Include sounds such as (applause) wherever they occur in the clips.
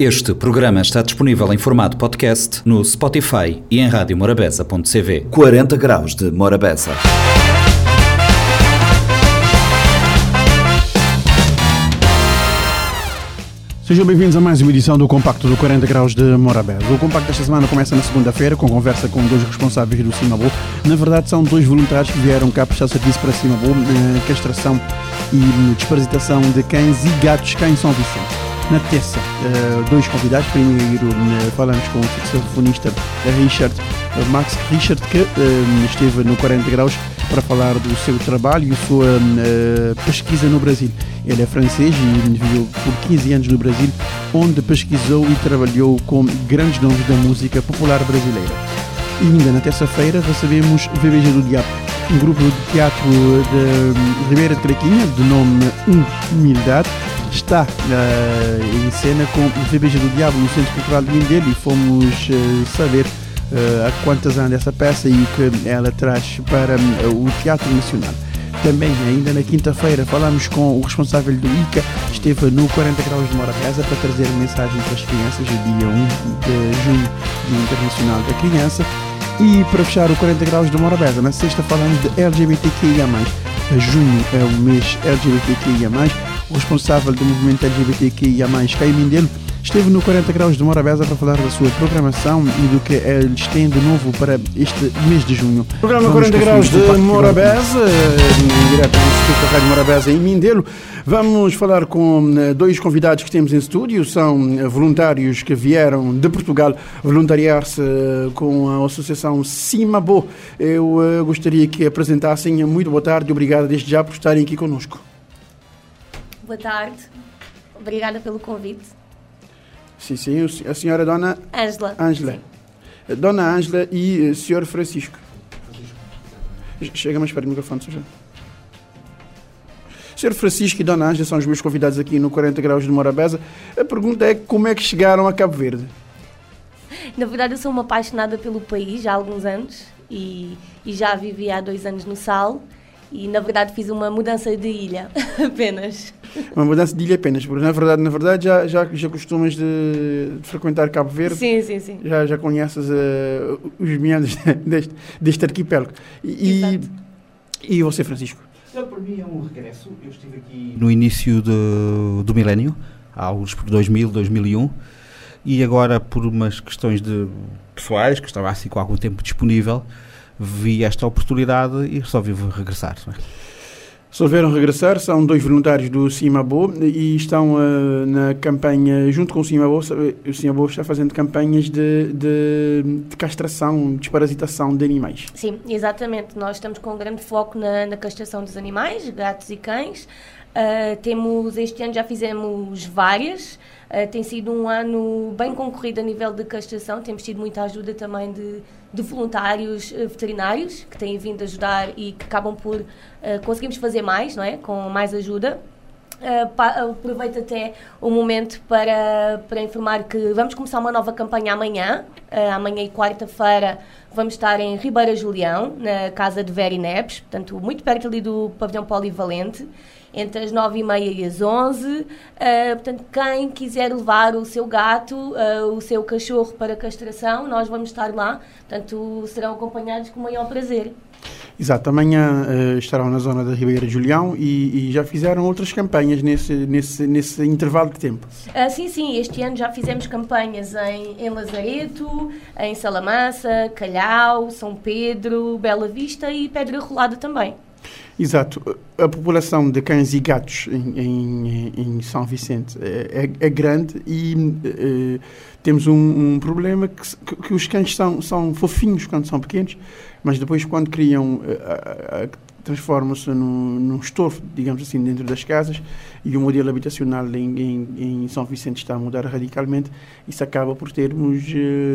Este programa está disponível em formato podcast no Spotify e em radiomorabeza.cv. 40 graus de Morabeza. Sejam bem-vindos a mais uma edição do Compacto do 40 Graus de Morabeza. O Compacto desta semana começa na segunda-feira com conversa com dois responsáveis do Cimabu. Na verdade, são dois voluntários que vieram cá prestar serviço para Cimabu, eh, castração e desparasitação de cães e gatos cá em São Vicente. Na terça, eh, dois convidados. Primeiro, eh, falamos com o saxofonista Richard Max Richard, que esteve no 40 Graus para falar do seu trabalho e sua uh, pesquisa no Brasil. Ele é francês e viveu por 15 anos no Brasil, onde pesquisou e trabalhou com grandes nomes da música popular brasileira. E ainda na terça-feira recebemos VBG do Diabo, um grupo de teatro de Ribeira de Crequinha, de nome Humildade, está uh, em cena com o VBG do Diabo no Centro Cultural de Mindelo e fomos uh, saber uh, quantas anos essa peça e o que ela traz para o Teatro Nacional. Também, ainda na quinta-feira, falamos com o responsável do ICA, esteve no 40 Graus de Morabeza para trazer mensagem para as crianças, dia 1 de junho, Dia Internacional da Criança. E para fechar o 40 Graus de Morabeza, na sexta falamos de LGBTQIA+. Junho é o mês LGBTQIA+. O responsável do movimento LGBTQIA+, Caio Mindelo, Esteve no 40 Graus de Morabeza para falar da sua programação e do que eles têm de novo para este mês de junho. Programa Vamos 40 Graus de Morabeza, em direto do Instituto da Rádio Morabeza em Mindelo. Vamos falar com eh, dois convidados que temos em estúdio, são eh, voluntários que vieram de Portugal voluntariar-se eh, com a Associação Cimabo. Eu gostaria que apresentassem. Muito boa tarde e obrigado desde já por estarem aqui conosco. Boa tarde, obrigada pelo convite. Sim, sim. A senhora Dona... Ângela. Ângela. Dona Ângela e uh, Senhor Francisco. Chega mais perto do microfone, senhor. Senhor Francisco e Dona Ângela são os meus convidados aqui no 40 Graus de Morabeza. A pergunta é como é que chegaram a Cabo Verde? Na verdade, eu sou uma apaixonada pelo país já há alguns anos e, e já vivi há dois anos no Sal e na verdade fiz uma mudança de ilha (laughs) apenas. Uma mudança de ilha apenas, porque na verdade, na verdade já, já, já costumas de, de frequentar Cabo Verde. Sim, sim, sim. Já, já conheces uh, os meandros (laughs) deste, deste arquipélago. E, e você, Francisco? Então, para mim é um regresso. Eu estive aqui no início do, do milénio, há alguns por 2000, 2001, e agora por umas questões de pessoais, que estava assim com algum tempo disponível, vi esta oportunidade e resolvi regressar. É? Resolveram regressar, são dois voluntários do Cimabo e estão uh, na campanha, junto com o Cimabo, o Cimabo está fazendo campanhas de, de, de, castração, desparasitação de animais. Sim, exatamente. Nós estamos com um grande foco na, na castração dos animais, gatos e cães. Uh, temos, este ano já fizemos várias, Uh, tem sido um ano bem concorrido a nível de castração, temos tido muita ajuda também de, de voluntários uh, veterinários que têm vindo ajudar e que acabam por uh, conseguimos fazer mais, não é? Com mais ajuda. Uh, aproveito até o momento para, para informar que vamos começar uma nova campanha amanhã. Uh, amanhã e quarta-feira vamos estar em Ribeira Julião, na casa de Veri Neves, portanto, muito perto ali do pavilhão polivalente entre as 9h30 e as 11 uh, Portanto, quem quiser levar o seu gato, o seu cachorro para castração, nós vamos estar lá. Portanto, serão acompanhados com o maior prazer. Exato, amanhã uh, estarão na zona da Ribeira Julião e, e, já fizeram outras campanhas nesse, nesse, nesse intervalo de tempo. Uh, sim, sim, este ano já fizemos campanhas em, em Lazareto, em Salamança, Calhau, São Pedro, Bela Vista e Pedra Rolada também. Exato. A população de cães e gatos em, em, em São Vicente é, é, é grande e é, temos um, um problema que, que, os cães são, são fofinhos quando são pequenos, mas depois quando criam, eh, transformam-se num, num estofo, digamos assim, dentro das casas e o modelo habitacional em, em, em, São Vicente está a mudar radicalmente, isso acaba por termos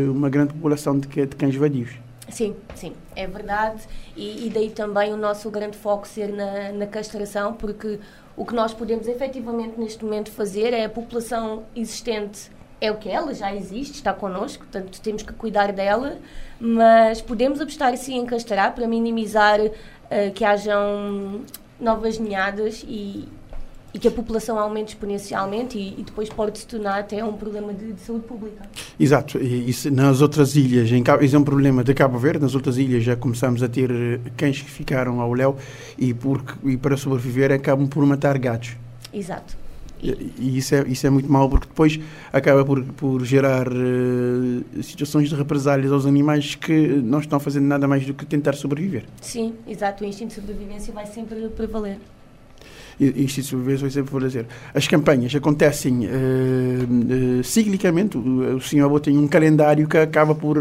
uma grande população de, de cães vadios. Sim, sim, é verdade. E, e, daí também o nosso grande foco ser na, na castração, porque o que nós podemos efetivamente neste momento fazer é a população existente é o que ela já existe, está connosco, portanto temos que cuidar dela, mas podemos apostar sim em castrar para minimizar uh, que hajam novas ninhadas e, e que a população aumente exponencialmente e, e depois pode se tornar até um problema de, de saúde pública. Exato, e isso nas outras ilhas, em Cabo, isso é um problema de Cabo Verde, nas outras ilhas já começamos a ter eh, cães que ficaram ao léu e, porque, e para sobreviver acabam por matar gatos. Exato. E, e isso, é, isso é muito mau porque depois acaba por, por gerar uh, situações de represálias aos animais que não estão fazendo nada mais do que tentar sobreviver. Sim, exato, o instinto de sobrevivência vai sempre prevaler isto de vai sempre dizer. As campanhas acontecem uh, uh, ciclicamente. O, o senhor tem um calendário que acaba por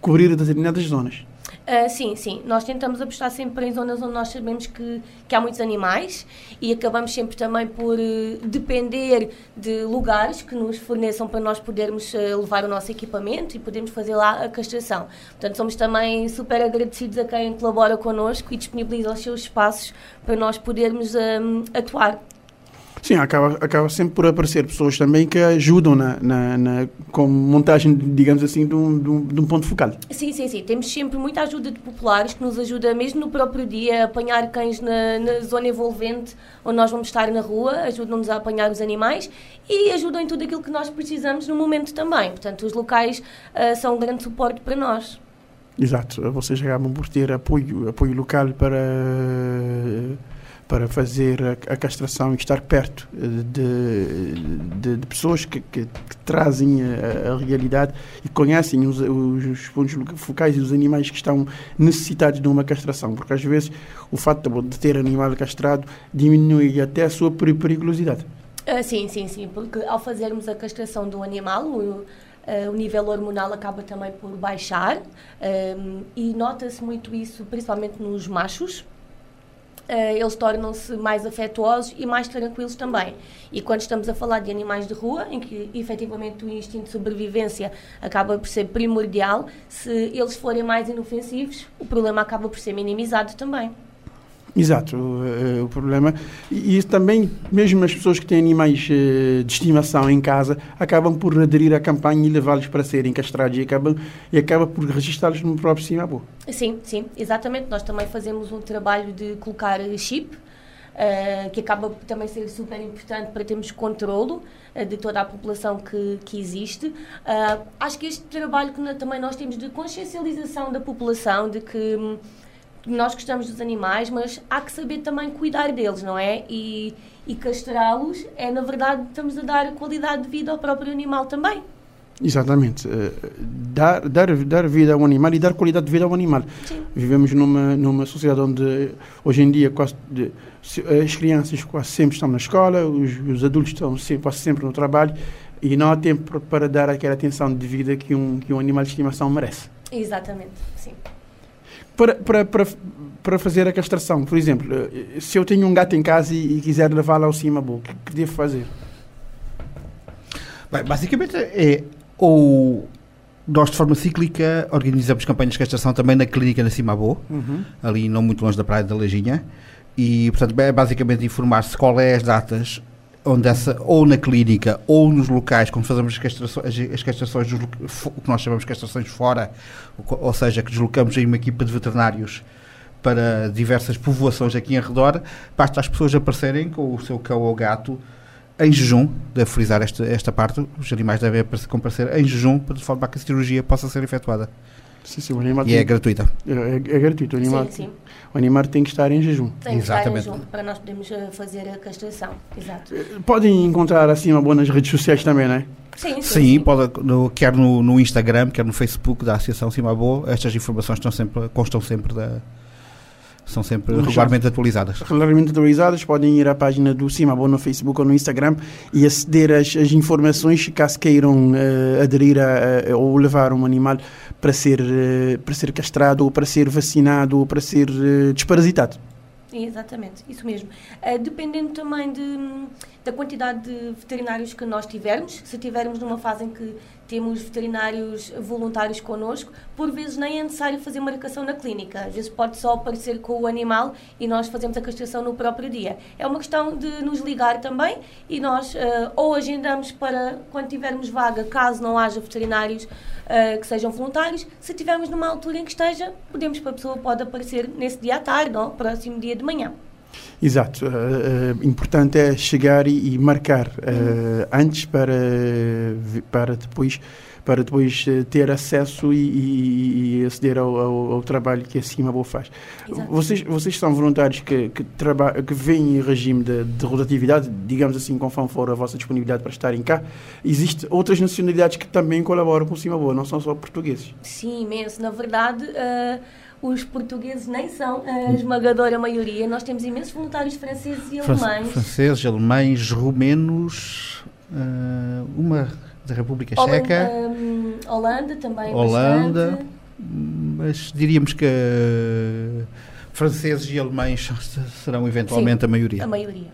cobrir determinadas zonas. Uh, sim, sim. Nós tentamos apostar sempre em zonas onde nós sabemos que, que há muitos animais e acabamos sempre também por uh, depender de lugares que nos forneçam para nós podermos uh, levar o nosso equipamento e podermos fazer lá a castração. Portanto, somos também super agradecidos a quem colabora connosco e disponibiliza os seus espaços para nós podermos atuar. Sim, acaba, acaba sempre por aparecer pessoas também que ajudam na, na, na com montagem, digamos assim, de um, de, um, de um, ponto focal. Sim, sim, sim. Temos sempre muita ajuda de populares que nos ajuda mesmo no próprio dia a apanhar cães na, na zona envolvente onde nós vamos estar na rua, ajudam-nos a apanhar os animais e ajudam em tudo aquilo que nós precisamos no momento também. Portanto, os locais uh, são um grande suporte para nós. Exato. Vocês acabam por ter apoio, apoio local para para fazer a, a castração e estar perto eh, de, de, de pessoas que, que, que trazem a, a, realidade e conhecem os, os, pontos focais e os animais que estão necessitados de uma castração, porque às vezes o fato de ter animal castrado diminui até a sua periculosidade. Uh, sim, sim, sim, porque ao fazermos a castração do animal, o, Uh, o nível hormonal acaba também por baixar um, e nota-se muito isso principalmente nos machos eles tornam-se mais afetuosos e mais tranquilos também. E quando estamos a falar de animais de rua, em que efetivamente o instinto de sobrevivência acaba por ser primordial, se eles forem mais inofensivos, o problema acaba por ser minimizado também. Exato, o, o problema. E, e, também, mesmo as pessoas que têm animais uh, de estimação em casa, acabam por aderir à campanha e levá-los para serem castrados e acabam, e acaba por registá-los no próprio Sinabo. Sim, sim, exatamente. Nós também fazemos um trabalho de colocar chip. Uh, que acaba também ser super importante para termos controlo de toda a população que, que existe. Uh, acho que este trabalho que também nós temos de consciencialização da população, de que hum, nós gostamos dos animais, mas há que saber também cuidar deles, não é? E, e castrá-los é, na verdade, estamos a dar qualidade de vida ao próprio animal também. Exatamente. Uh, dar, dar, dar vida ao animal e dar qualidade de vida ao animal. Sim. Vivemos numa, numa sociedade onde, hoje em dia, quase de, as crianças quase sempre estão na escola, os, os adultos estão sempre, quase sempre no trabalho e não há tempo para dar aquela atenção de vida que um, que um animal de estimação merece. Exatamente, sim para, para, para, para fazer a castração. Por exemplo, eh, se eu tenho um gato em casa e, e quiser levá-lo ao cima, o que, que devo fazer? Bem, basicamente é ou nós de forma cíclica organizamos campanhas de castração também na clínica na Cimabô, uhum. ali não muito longe da praia da Lejinha, e portanto é basicamente informar-se qual é as datas onde essa, ou na clínica ou nos locais, como fazemos as castrações, as castrações o que nós chamamos de castrações fora, ou seja, que deslocamos em uma equipa de veterinários para diversas povoações aqui em redor, basta as pessoas aparecerem com o seu cão ou gato em jejum, devo frisar esta, esta parte, os animais devem comparecer em jejum, de forma a que a cirurgia possa ser efetuada. Sim, sim, o animal e é tem, é gratuita. É, é, é, gratuito. O animal, sim, sim. O animal tem que estar em jejum. Tem que Exatamente. estar em jejum para nós podermos eh, fazer a castração. Exato. Eh, podem encontrar assim uma boa nas redes sociais também, não é? Sim, sim, sim, sim. Pode, no, quer no, no, Instagram, quer no Facebook da Associação Cima Boa, estas informações estão sempre, constam sempre da, são sempre regularmente atualizadas. Regularmente atualizadas, podem ir à página do Cimabo no Facebook ou no Instagram e aceder às, às informações caso queiram uh, aderir a, a, ou levar um animal para ser, uh, para ser castrado ou para ser vacinado ou para ser uh, desparasitado. Exatamente, isso mesmo. Uh, dependendo também de, da quantidade de veterinários que nós tivermos, se tivermos numa fase em que temos veterinários voluntários connosco, por vezes nem é necessário fazer marcação na clínica, às vezes pode só aparecer com o animal e nós fazemos a castração no próprio dia. É uma questão de nos ligar também e nós uh, ou agendamos para quando tivermos vaga, caso não haja veterinários uh, que sejam voluntários, se tivermos numa altura em que esteja, podemos para a pessoa pode aparecer nesse dia à tarde ou próximo dia de manhã. Exato. Uh, importante é chegar e, e marcar uh, antes para, para depois para depois ter acesso e, e, e aceder ao, ao, ao, trabalho que a Cimabo faz. Vocês, vocês são voluntários que, que, que vêm em regime de, de, rotatividade, digamos assim, conforme for a vossa disponibilidade para estarem cá. Existem outras nacionalidades que também colaboram com o Cimabo, não são só portugueses? Sim, imenso. Na verdade... Uh os portugueses nem são a esmagadora maioria. Nós temos imensos voluntários franceses e alemães. Franceses, alemães, romenos, uh, uma da República Checa. Holanda, um, Holanda também. Holanda. Bastante. Mas diríamos que franceses e alemães serão eventualmente Sim, a maioria. A maioria.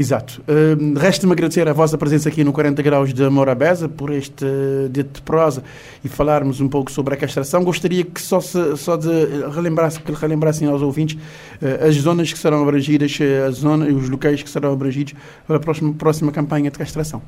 Exato. Uh, Resta-me agradecer a vossa presença aqui no 40 Graus de Morabeza por este dito de prosa e falarmos um pouco sobre a castração. Gostaria que só, se, só de relembrasse, que relembrassem aos ouvintes uh, as zonas que serão abrangidas, as zonas, os locais que serão abrangidos para a próxima, próxima campanha de castração.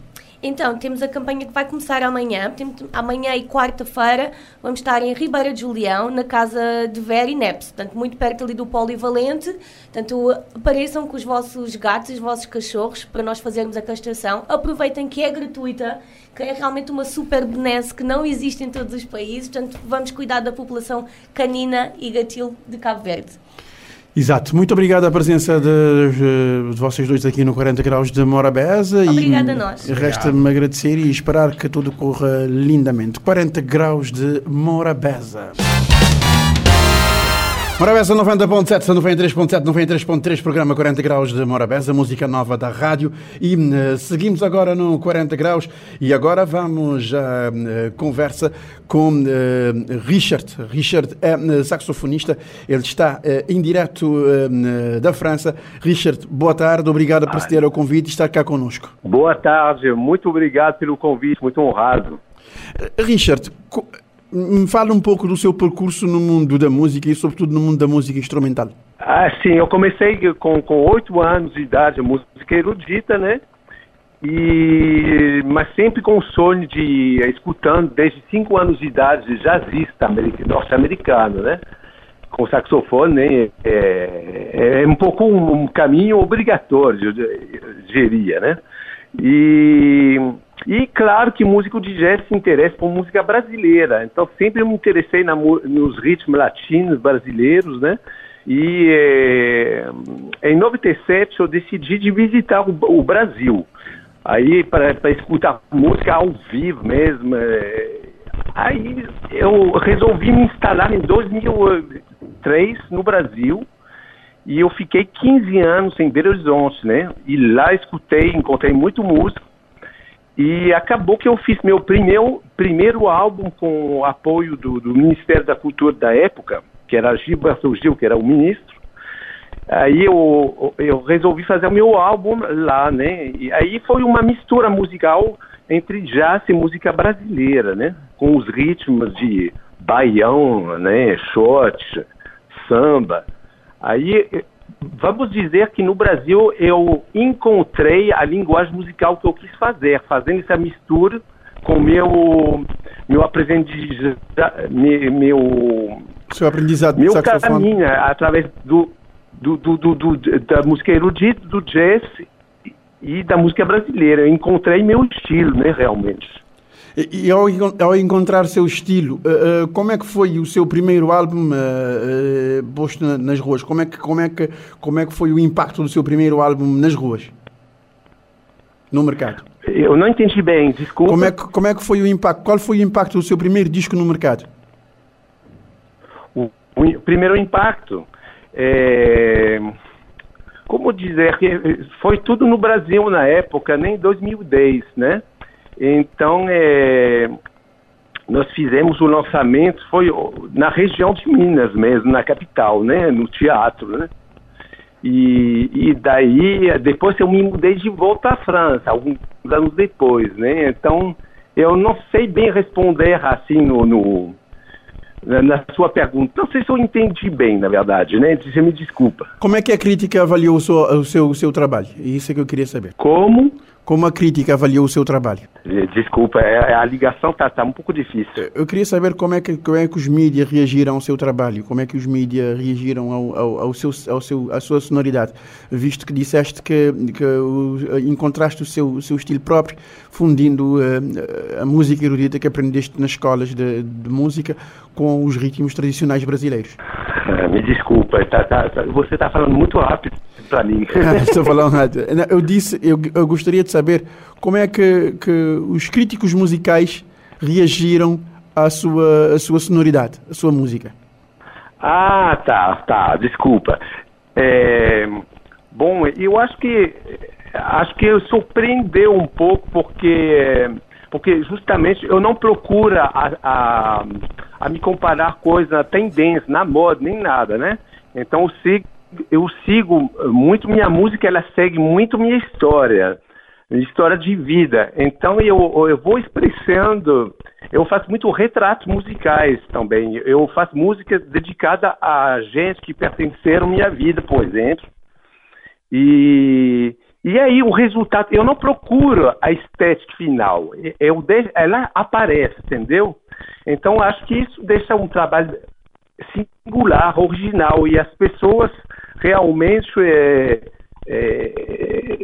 Então, temos a campanha que vai começar amanhã. Amanhã e quarta-feira vamos estar em Ribeira de Julião, na casa de Vera e Neps, portanto, muito perto ali do Polivalente. Portanto, apareçam com os vossos gatos e os vossos cachorros para nós fazermos a castração. Aproveitem que é gratuita, que é realmente uma super benesse que não existe em todos os países. Portanto, vamos cuidar da população canina e gatil de Cabo Verde. Exato. Muito obrigado à presença de, de, vocês dois aqui no 40 Graus de Morabeza. Obrigada a nós. Resta-me agradecer e esperar que tudo corra lindamente. 40 Graus de Morabeza. Morabeza 90.7, 93.7, 93.3, programa 40 graus de Morabeza, música nova da rádio. E uh, seguimos agora no 40 graus e agora vamos à uh, conversa com uh, Richard. Richard é saxofonista, ele está em direto da França. Richard, boa tarde, obrigado por ceder ao convite e estar cá conosco. Boa tarde, muito obrigado pelo convite, muito honrado. Richard, me fala um pouco do seu percurso no mundo da música e, sobretudo, no mundo da música instrumental. Ah, sim, eu comecei com oito anos de idade, música erudita, né? E, mas sempre com o sonho de escutando desde cinco anos de idade de jazzista norte-americano, né? Com saxofone, né? É, é um pouco um, um caminho obrigatório, eu diria, né? E e claro que músico de jazz se interessa por música brasileira. Então sempre me interessei na, nos ritmos latinos brasileiros, né? E é, em 97 eu decidi de visitar o, o Brasil. Aí para escutar música ao vivo mesmo. É, aí eu resolvi me instalar em 2003 no Brasil. E eu fiquei 15 anos em Belo Horizonte, né? E lá escutei, encontrei muito músico e acabou que eu fiz meu primeiro, primeiro álbum com o apoio do, do Ministério da Cultura da época, que era Gilberto Gil, que era o ministro. Aí eu, eu resolvi fazer o meu álbum lá, né? E aí foi uma mistura musical entre jazz e música brasileira, né? Com os ritmos de baião, né? Samba. Aí vamos dizer que no Brasil eu encontrei a linguagem musical que eu quis fazer, fazendo essa mistura com meu meu aprendizado, meu seu aprendizado meu caminho através do, do, do, do, da música erudita, do jazz e da música brasileira. Eu encontrei meu estilo, né, realmente. E, e ao, ao, encontrar seu estilo, uh, uh, como é que foi o seu primeiro álbum uh, posto na, nas ruas? Como é, que, como, é que, como é que foi o impacto do seu primeiro álbum nas ruas? No mercado? Eu não entendi bem, desculpa. Como é que, como é que foi o impacto? Qual foi o impacto do seu primeiro disco no mercado? O, o primeiro impacto é como dizer que foi tudo no Brasil na época, nem 2010, né? Então, é, nós fizemos o lançamento, foi na região de Minas mesmo, na capital, né, no teatro, né. E, e daí, depois eu me mudei de volta à França, alguns anos depois, né. Então, eu não sei bem responder assim no, no na sua pergunta. Não sei se eu entendi bem, na verdade, né? Você me desculpa. Como é que a crítica avaliou o seu, o seu, o seu trabalho? Isso é que eu queria saber. Como? Como a crítica avaliou o seu trabalho? Desculpa, é, a ligação está tá um pouco difícil. Eu queria saber como é que, como é que os mídias reagiram ao seu trabalho, como é que os mídias reagiram ao, ao, ao, seu, ao seu, à sua sonoridade, visto que disseste que, que encontraste o seu, o seu estilo próprio, fundindo uh, a música erudita que aprendeste nas escolas de, de música com os ritmos tradicionais brasileiros. Me desculpa, tá, tá, tá, você está falando muito rápido para mim. (laughs) Estou falando rápido. Eu disse, eu, eu gostaria de saber como é que, que os críticos musicais reagiram à sua, à sua sonoridade, à sua música. Ah, tá, tá, desculpa. É, bom, eu acho que acho que surpreendeu um pouco porque porque justamente eu não procuro a, a, a me comparar coisa na tendência, na moda, nem nada, né? Então eu sigo, eu sigo muito minha música, ela segue muito minha história, minha história de vida. Então eu, eu vou expressando, eu faço muito retratos musicais também. Eu faço música dedicada a gente que pertenceram à minha vida, por exemplo. E e aí o resultado, eu não procuro a estética final, eu deixo, ela aparece, entendeu? Então acho que isso deixa um trabalho singular, original, e as pessoas realmente é, é,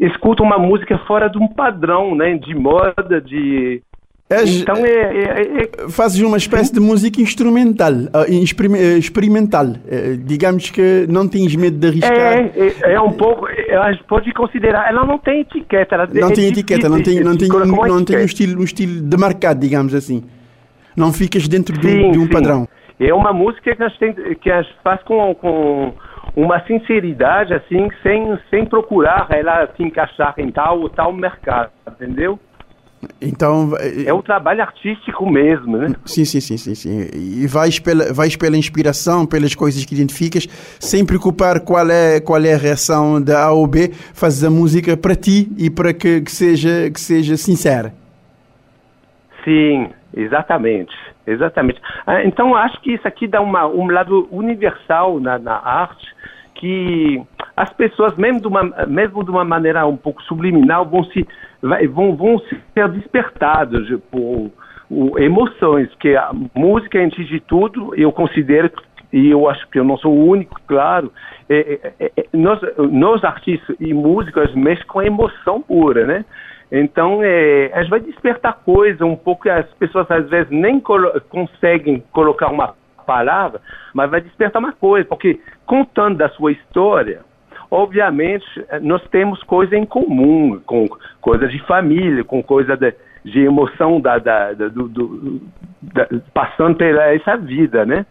escutam uma música fora de um padrão, né, de moda, de então é, é, é, Fazes uma espécie de música instrumental, ah, eh, experimental. Eh, digamos que não tens medo de arriscar. É, é, é um pouco. Pode considerar. Ela não tem etiqueta. Ela não é tem etiqueta, não tem, não tem, não, tem um, estilo, um estilo demarcado, digamos assim. Não ficas dentro de, um padrão. É uma música que a gente, tem, que a gente faz com, com uma sinceridade, assim, sem, sem procurar ela se encaixar em tal ou tal mercado, entendeu? Então é um trabalho artístico mesmo, né? Sim, sim, sim, sim, sim. E vais pela, vais pela inspiração, pelas coisas que identificas, sem preocupar qual é qual é a reação da A ou B, fazes a música para ti e para que, que seja que seja sincera. Sim, exatamente, exatamente. Ah, então acho que isso aqui dá uma, um lado universal na, na arte que as pessoas, mesmo de, uma, mesmo de uma maneira um pouco subliminal, vão se vão, vão ser despertados por, por emoções, porque a música, antes de tudo, eu considero e eu acho que eu não sou o único, claro, é, é, é, é nós, nós artistas e músicos mexem com a emoção pura, né? Então, é, a vai despertar coisa um pouco que as pessoas às vezes nem colo conseguem colocar uma palavra, mas vai despertar uma coisa, porque contando da sua história, obviamente nós temos coisa em comum, com coisa de família, com coisa de, de emoção da, da, da, do, do, da, passando pela essa vida, né?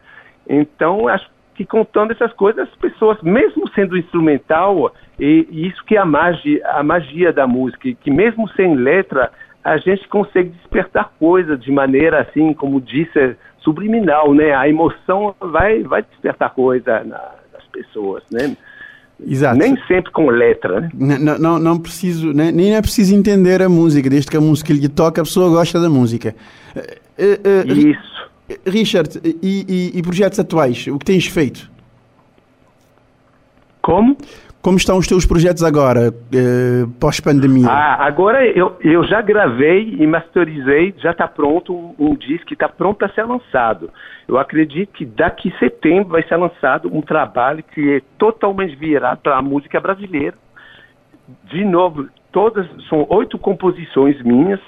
Então acho que contando essas coisas, as pessoas, mesmo sendo instrumental, e, e isso que é a magia, a magia da música, que mesmo sem letra a gente consegue despertar coisas de maneira assim, como disse, subliminal, né? A emoção vai, vai despertar coisa na, nas pessoas, né? Exato. Nem sempre com letra, né? Não, não, não preciso, nem, nem é preciso entender a música, desde que a música lhe toca, a pessoa gosta da música. Uh, uh, Isso. Richard, e, e, e projetos atuais, o que tens feito? Como? Como estão os teus projetos agora, eh, pós-pandemia? Ah, agora eu, eu já gravei e masterizei, já está pronto um, um disco que está pronto para ser lançado. Eu acredito que daqui a setembro vai ser lançado um trabalho que é totalmente virado para a música brasileira. De novo, todas são oito composições minhas,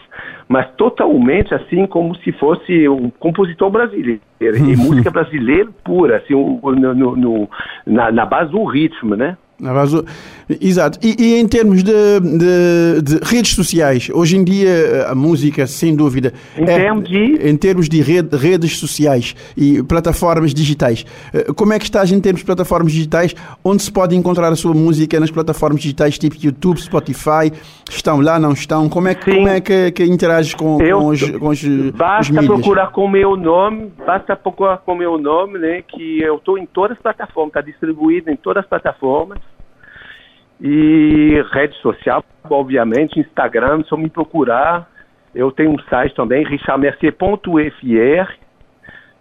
mas totalmente assim como se fosse um compositor brasileiro e (laughs) música brasileira pura, assim, no, no, no, na, na base do ritmo, né? Exato. E, e em termos de, de, de, redes sociais, hoje em dia a música, sem dúvida. Em é, termos de. Em termos de rede, redes sociais e plataformas digitais. Eh, como é que estás em termos de plataformas digitais? Onde se pode encontrar a sua música nas plataformas digitais tipo YouTube, Spotify? Estão lá, não estão? Como é que, como é que, que interages com, Eu, com os, com os Basta os procurar com o meu nome, basta procurar com o meu nome, né? Que eu estou em todas as plataformas, está distribuído em todas as plataformas. E rede social, obviamente, Instagram, só me procurar. Eu tenho um site também, richardmercier.fr,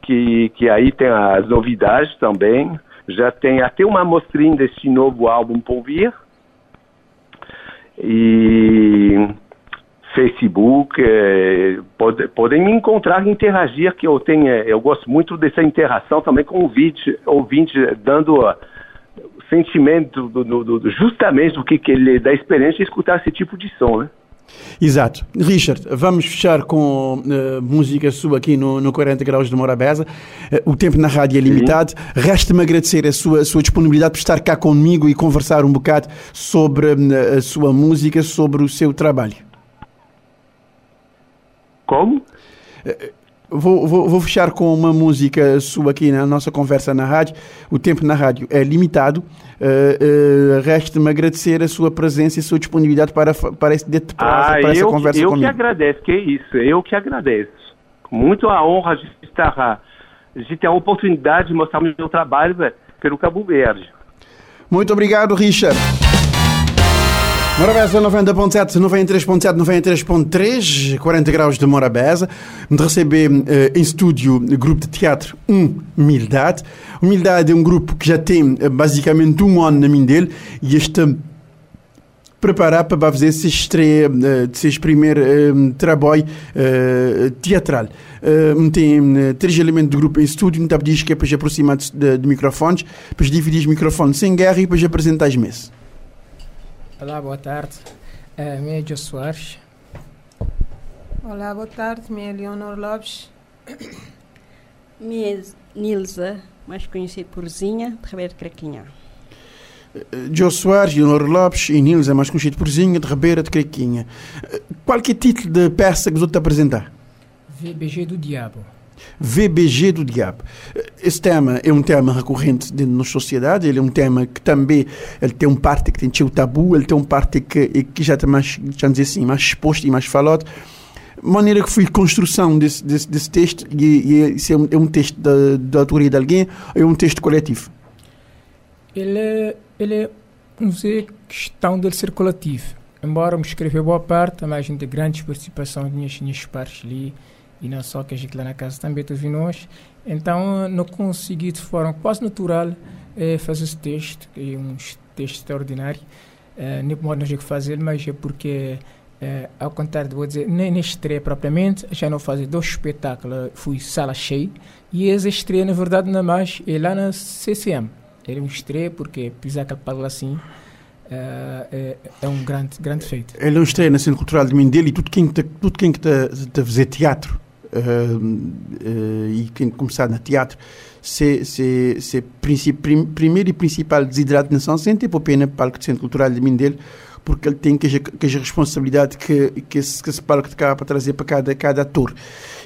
que, que aí tem as novidades também. Já tem até uma mostrinha desse novo álbum por vir. e Facebook, é, pode, podem me encontrar e interagir, que eu tenho, é, eu gosto muito dessa interação também com o ouvinte, ouvinte dando sentimento do, do, do, justamente do que, que ele da experiência de escutar esse tipo de som, né? Exato. Richard, vamos fechar com uh, música sua aqui no, no 40 Graus de Morabeza. Uh, o tempo na rádio é limitado. Resta-me agradecer a sua, a sua disponibilidade por estar cá comigo e conversar um bocado sobre uh, a sua música, sobre o seu trabalho. Como? Vou, vou, vou, fechar com uma música sua aqui na nossa conversa na rádio. O tempo na rádio é limitado. Uh, uh, Resta-me agradecer a sua presença e a sua disponibilidade para, para, esse, para, ah, para essa eu, conversa eu comigo. Eu que agradeço, que isso, eu que agradeço. Muito a honra de estar, de ter a oportunidade de mostrar o meu trabalho pelo Cabo Verde. Muito obrigado, Richard. Morabeza 90.7, 93.7, 93.3, 40 graus de Morabeza. De receber uh, em estúdio o grupo de teatro Humildade. Humildade é um grupo que já tem uh, basicamente um ano na mim dele e este preparar para fazer esse estreia de seu primeiro uh, trabalho uh, teatral. Uh, tem uh, três elementos do grupo em estúdio, não diz que é para aproximar de, de microfones, para dividir os microfones sem guerra e para apresentar as mesas. Olá, boa tarde. É, minha é Jô Soares. Olá, boa tarde. Minha é Leonor Lopes. Minha é Nilza, mais conhecida por Zinha, de Ribeiro de Craquinha. Jô Soares, Leonor Lopes e Nilza, mais conhecido por Zinha, de Ribeira de Craquinha. Qual que é o título de peça que você está a apresentar? VBG do Diabo. VBG do Diabo. Esse tema é um tema recorrente dentro da sociedade, ele é um tema que também ele tem um parte que tem o tabu, ele tem um parte que, que já está mais, já dizer assim, mais exposto e mais falado. maneira que foi construção desse, desse, desse texto, e, e é, um, é um texto da, da autoria de alguém, é um texto coletivo? Ele é, ele é uma questão de ser coletivo. Embora me escreveu boa parte, mas gente tem grande participação de minhas, minhas partes ali e não só que a gente lá na casa também teve nós. Então, não consegui de forma quase natural eh, fazer esse texto, que é um texto extraordinário. Eh, nem modo nós que fazer, mas é porque, eh, ao contrário, vou dizer, nem na estreia propriamente, já não fazer dois espetáculos, fui sala cheia, e essa estreia, na verdade, não mais é lá na CCM. Era um estreia, porque pisar aquele palco assim, é, é, um grande, grande feito. Ele é estreia na cena cultural de Mindelo e tudo quem está tudo quem está a fazer teatro e quem começar na teatro se se se prim, primeiro e principal desidrato na sente por pena palco de centro cultural de Mindelo porque ele tem que que a responsabilidade que que esse, que esse palco de cá para trazer para cada cada ator.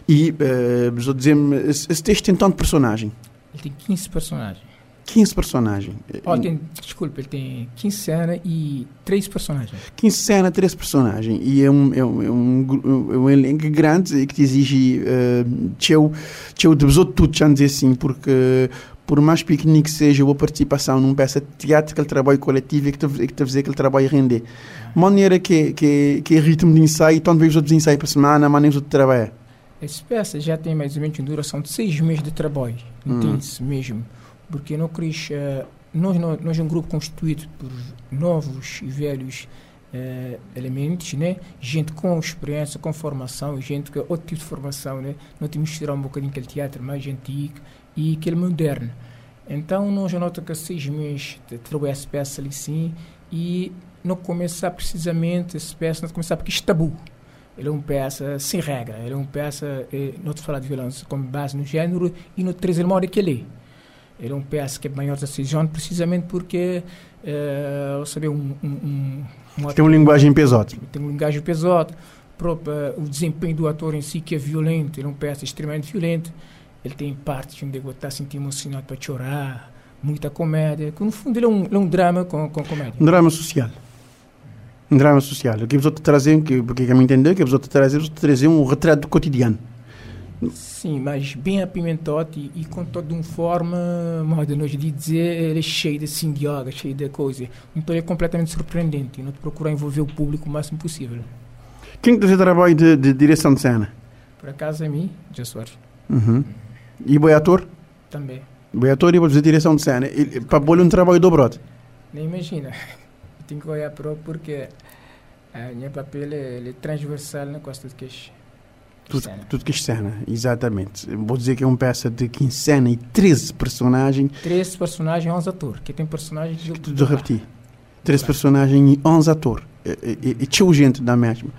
E uh, vou dizer esse, esse texto tem tanto personagem. Ele tem 15 personagens 15 personagens. Oh, tem, desculpa, ele tem 15 cenas e 3 personagens. 15 cenas, 3 personagens. E é um, é um, é um, é um elenco grande que exige uh, teu, teu de tudo, já dizer assim, porque por mais pequenino que seja a participação numa peça de teatro, aquele trabalho coletivo é que te, é que te fazer aquele trabalho render. Maneira que, que, que é ritmo de ensaio, tanto vezes outros ensaios por semana, maneira de trabalhar. Essa peça já tem mais ou menos duração de 6 meses de trabalho, hum. intenso mesmo porque não queres, uh, nós, nós é um grupo constituído por novos e velhos uh, elementos, né? gente com experiência, com formação, gente com outro tipo de formação, né? não temos que tirar um bocadinho aquele teatro mais antigo e aquele moderno. Então nós notamos que seis meses de essa peça ali sim e não começar precisamente essa peça, não começar porque isto é tabu. Ele é uma peça sem regra, ele é uma peça, eh, não te falar de violência, com base no género e no três elementos que ele é. Ele é um PS que é maior da cisão precisamente porque uh, sabe, um, um, um tem uma linguagem pesada. Tem uma linguagem pesada. Uh, o desempenho do ator em si que é violento, ele é um PS extremamente violento. Ele tem partes onde ele está se emocionado para chorar, muita comédia. Que no fundo ele é um, ele é um drama com, com comédia. Um drama social. Um drama social. O que outros trazem, que, porque que me entender, que os outros trazem, os outros trazem um retrato do cotidiano. Sim, mas bem apimentado e, e com toda uma forma, modo nós de dizer, ele é cheio de sindioga, cheio de coisa. Então é completamente surpreendente e não procurar envolver o público o máximo possível. Quem que trabalho de, de direção de cena? Por acaso é mim, Soares. Uhum. E o ator? Também. O ator e o fazer direção de cena. Para bolhar um trabalho dobrado? Nem imagina. (laughs) Eu tenho que olhar para porque A minha papel é, é transversal na costa de queixa. Tudo, tudo que cena, exatamente. Vou dizer que é uma peça de 15 cena e 13 personagens. 13 personagens e 11 atores. Que tem personagens de. Tudo repetir. 13 personagens e 11 atores. E tinha gente da mesma.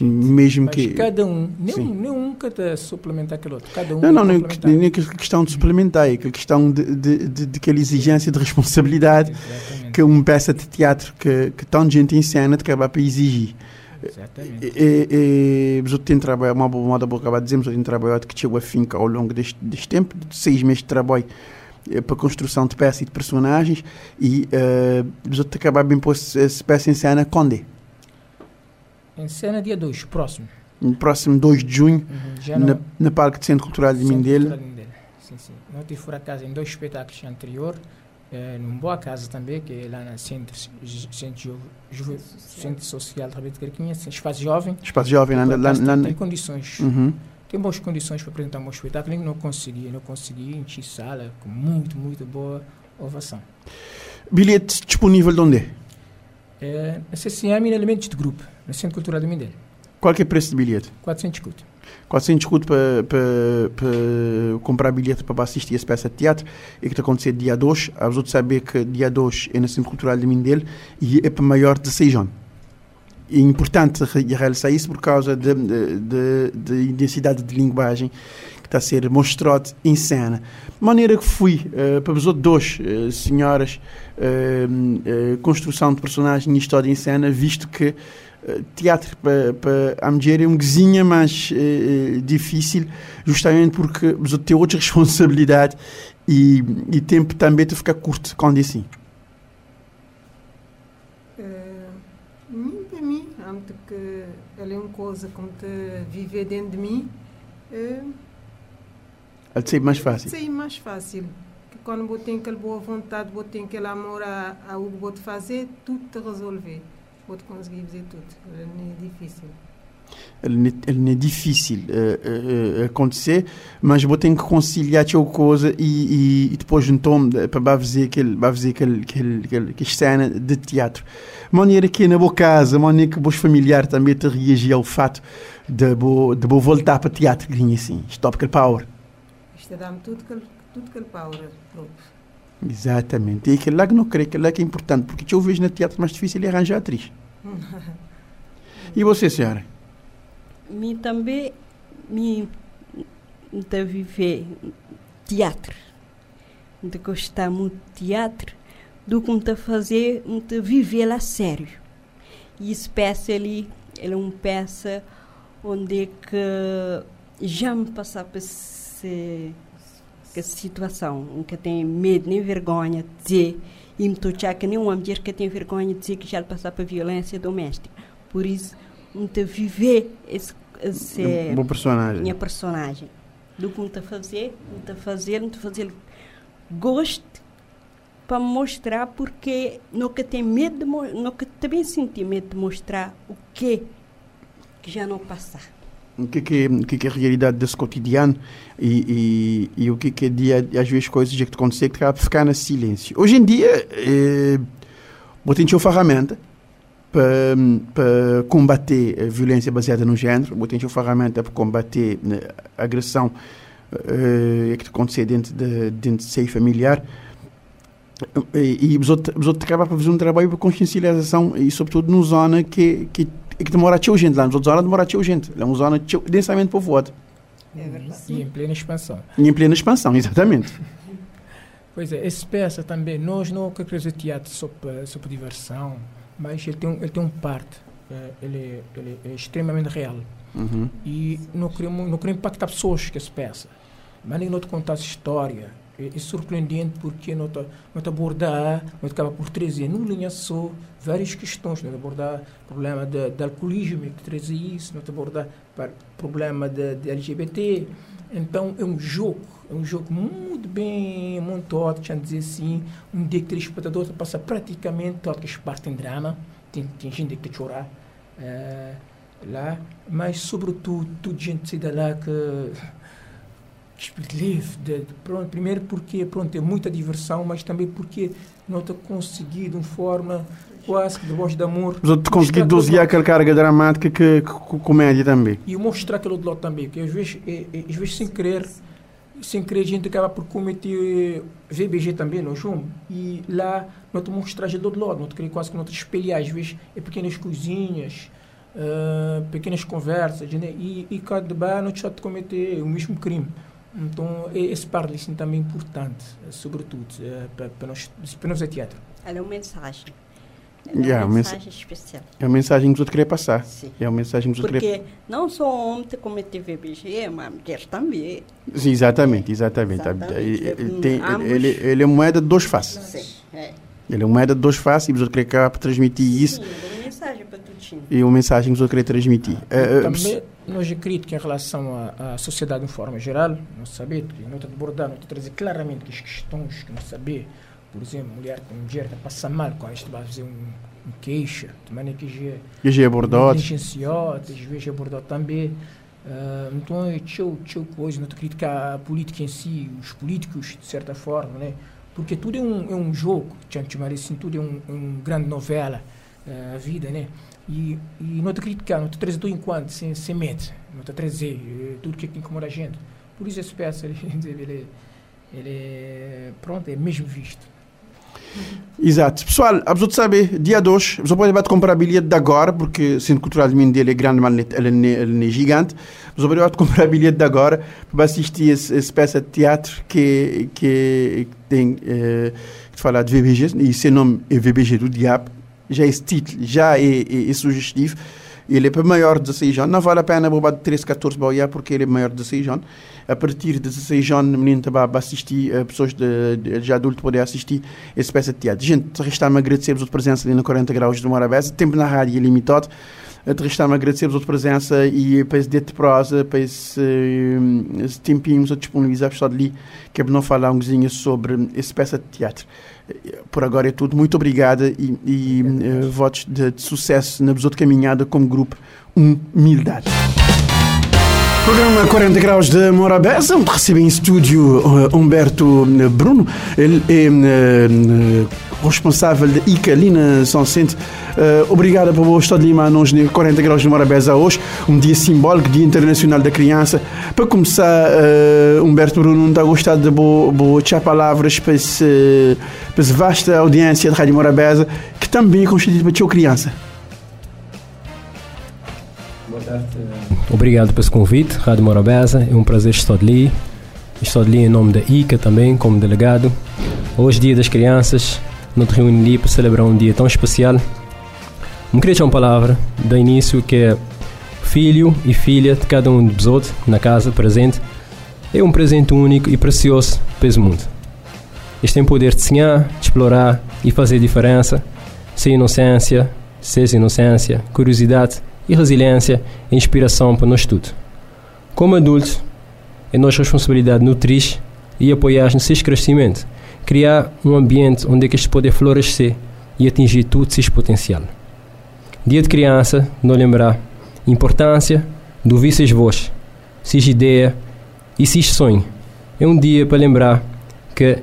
Mesmo Mas que. cada um, nenhum, nenhum cada suplementar aquele outro. Cada um Não, não, complementar. nem aquela questão de suplementar, é aquela questão de, de, de, de aquela exigência de responsabilidade Exatamente. que uma peça de teatro que, que tanta gente em cena te acaba para exigir. Exatamente. E, e, e, eu tenho trabalhado, uma boa moda boa acabar de dizer, mas eu tenho trabalhado que chegou a finca ao longo deste, deste tempo, de seis meses de trabalho eh, para construção de peças e de personagens e uh, eu te acabar bem pôr essa peça em cena quando Em cena dia 2, próximo. No próximo 2 de junho, Uhum, na, na Parque de Centro Cultural de Mindelo. Sim, sim. Não tive por acaso em dois espetáculos anterior, eh, numa boa casa também, que é lá na Centro, Centro, Ju- Ju- Centro Social de Rabito de Carquinha, Espaço Jovem. Espaço Jovem, lá, lá, lá, tem, tem condições. Uhum. Tem boas condições para apresentar um bom espetáculo. Não consegui, não consegui encher sala com muito, muito boa ovação. Bilhete disponível de onde é? É, na CCM e elementos de grupo, no Centro Cultural de Mindelo. Qual que é o preço de bilhete? 400 escudo. 400 escudo para, para, para comprar bilhete para assistir essa peça de teatro e que está acontecendo dia 2. As outros saber que dia 2 é no Centro Cultural de Mindelo e é para maior de 16 anos. É importante re- realçar isso por causa da de, de, linguagem que está a ser mostrado em cena. De maneira que fui eh, para os outros dois, eh, senhoras, eh, construção de personagem e história em cena, visto que teatro para, para a mulher é um guizinha mais eh, difícil, justamente porque outros têm outras (laughs) responsabilidades e, e tempo também de ficar curto quando é assim. Eh, para mim, antes que ela é uma coisa como te viver dentro de mim, eh, Ela ser mais fácil. Sim, mais fácil. Que quando você tem aquela boa vontade, você tem aquele amor a, a o que você fazer, tudo te resolver. Você conseguir fazer tudo. Não é difícil. Ele não é- ele é difícil eh, eh, acontecer, mas vou ter que conciliar tal coisa e, e, e depois então para fazer aquele, para fazer aquele, aquele, aquele, aquela cena de teatro. Maneira que na boa casa, maneira que os familiar também te reagir ao fato de vou, de vou voltar para teatro, que assim, stop aquele power. Isto dá-me tudo aquele, tudo aquele power próprio. Exatamente. E aquele lá que não creio, aquele lá que é importante, porque eu vejo no teatro mais difícil é arranjar atriz. E você, senhora? Me também me de viver teatro, de gostar muito de teatro, do que de fazer, de viver lá sério. E essa peça ali, ela é uma peça onde é que já me passar por esse, essa situação, que tem medo nem vergonha de dizer, e me tocar que nem uma mulher que tem vergonha de dizer que já passar por violência doméstica. Por isso, de viver esse, esse Um bom personagem. minha personagem. Do que a fazer, a fazer, a fazer gosto para mostrar porque nunca tem medo nunca também senti medo de mostrar o que que já não passar. O que, que, que, que é a realidade desse cotidiano e, e, e o que, que é dia, às vezes coisas que acontecem que ficar no silêncio. Hoje em dia, eh, você tem uma ferramenta para, para combater a violência baseada no género, você tem uma ferramenta para combater né, a agressão eh, que acontece dentro de, dentro de seio familiar. E, e os outros, os outros acabam por fazer um trabalho de consciencialização e sobretudo numa zona que, que, que demora a ter gente lá, nas outras zonas demora a ter gente. É uma zona teu- densamente povoada. É verdade. E em plena expansão. E em plena expansão, exatamente. (laughs) Pois é, essa peça também, nós não queremos dizer teatro só para, só para diversão, mas ele tem, um- ele tem um parte, eh, ele, é- ele é extremamente real. Uhum. E não queremos, não queremos impactar pessoas com essa peça. Mas nem não te contar essa história. É, é surpreendente porque não não te abordar, não te acaba por trazer numa linha só várias questões. Não te abordar problema de, de alcoolismo, que traz isso, não abordar para problema de, de LGBT. Então é um jogo, é um jogo muito bem montado, deixa dizer assim, um dia que o espectador passa praticamente todas as partes em drama, tem, tem gente que chorar. eh, lá, mas sobretudo, tudo gente sai de lá que De, de, pronto, primeiro porque pronto, é muita diversão, mas também porque não está conseguido de uma forma quase que de voz de amor. Mas te consegui dosear aquela carga dramática que, que, comédia também. E mostrar aquele outro lado também, que às vezes, é, é, às vezes sem querer, sem querer a gente acaba por cometer VBG também no jogo e lá não te mostrar do outro lado, não te querer quase que não te espelhar, às vezes é pequenas coisinhas, uh, pequenas conversas, né? e, e cada bar não te te cometer o mesmo crime. Então, esse parte assim, também é importante, sobretudo, uh, para, para, nós, para nós a teatro. Ela é uma mensagem. É uma yeah, mensagem mens especial. É a mensagem que você queria passar. Sim. É a mensagem que você Porque não só o homem comete VBG, mas mulher também. Sim, exatamente, exatamente. exatamente. Ele, tem, ele, ele é moeda de dois faces. Sim, é. Ele é moeda de dois faces e você queria para transmitir Sim, isso. É uma mensagem para tu E uma mensagem que você queria transmitir. Uh, também, nós que em relação à, à sociedade de forma geral, nós sabemos que nós abordar, nós trazer claramente que as questões que nós sabemos por exemplo, mulher com mulher que passa mal quando isto vai fazer um, um queixa, de maneira que já e já abordou, às vezes abordou também. Uh, então é tchau, tchau coisa, não criticar a política em si, os políticos de certa forma, né? Porque tudo é um, é um jogo, chamar assim, tudo é um, um grande novela, uh, a vida, né? E, não te criticar, não te trazer do enquanto, sem, sem medo, não te trazer uh, tudo que incomoda a gente. Por isso esse peça, (laughs) ele, ele, ele é, pronto, é mesmo visto. Exato. Pessoal, a pessoa sabe, dia 2, a pessoa pode comprar bilhete de agora, porque o Centro Cultural de é grande, mas ele, ele é gigante. A pessoa pode comprar bilhete de agora para assistir essa, essa peça de teatro que, que, que tem eh, que falar de VBG, e seu nome é VBG do Diabo. Já esse título já é, é, é sugestivo. Ele é para maior de 16 anos. Não vale a pena bobar de 13, 14 boia porque ele é maior de 16 anos. A partir de 16 anos, o menino vai assistir, pessoas de, de, de adulto poder assistir essa peça de teatro. Gente, resta-me agradecer a presença ali no 40 Graus de Morabeza. Tempo na rádio é limitado. Resta-me agradecer a presença e para esse dia de prosa, para esse, esse tempinho que disponibilizar pessoal ali, que é não falar um sobre essa peça de teatro por agora é tudo. Muito obrigada e, e uh, votos de, de, sucesso na de caminhada como grupo Humildade. Programa 40 Graus de Morabeza, onde recebe em estúdio uh, Humberto Bruno. Ele é uh, responsável da ICA ali na São Centro. Uh, obrigado por o Estado de Lima nos 40 graus de Morabeza hoje, um dia simbólico, Dia Internacional da Criança. Para começar, Humberto Bruno não está gostado de boas palavras para essa vasta audiência de Rádio Morabeza, que também é constituída para a criança. Obrigado pelo convite, Rádio Morabeza. É um prazer estar ali. Estou ali em nome da ICA também, como delegado. Hoje, Dia das Crianças, nos reunir para celebrar um dia tão especial. Me queria uma palavra, da início, que é filho e filha de cada um dos outros na casa presente. É um presente único e precioso para esse mundo. Eles têm poder de sonhar, de explorar e fazer diferença, sem inocência, sem inocência, curiosidade e resiliência e inspiração para nós tudo. Como adultos, é nossa responsabilidade nutrir e apoiar nesse crescimento criar um ambiente onde é que eles podem florescer e atingir todo seu potencial. Dia de criança, não lembrar importância do ouvir seus voz, suas ideias e seus sonhos. É um dia para lembrar que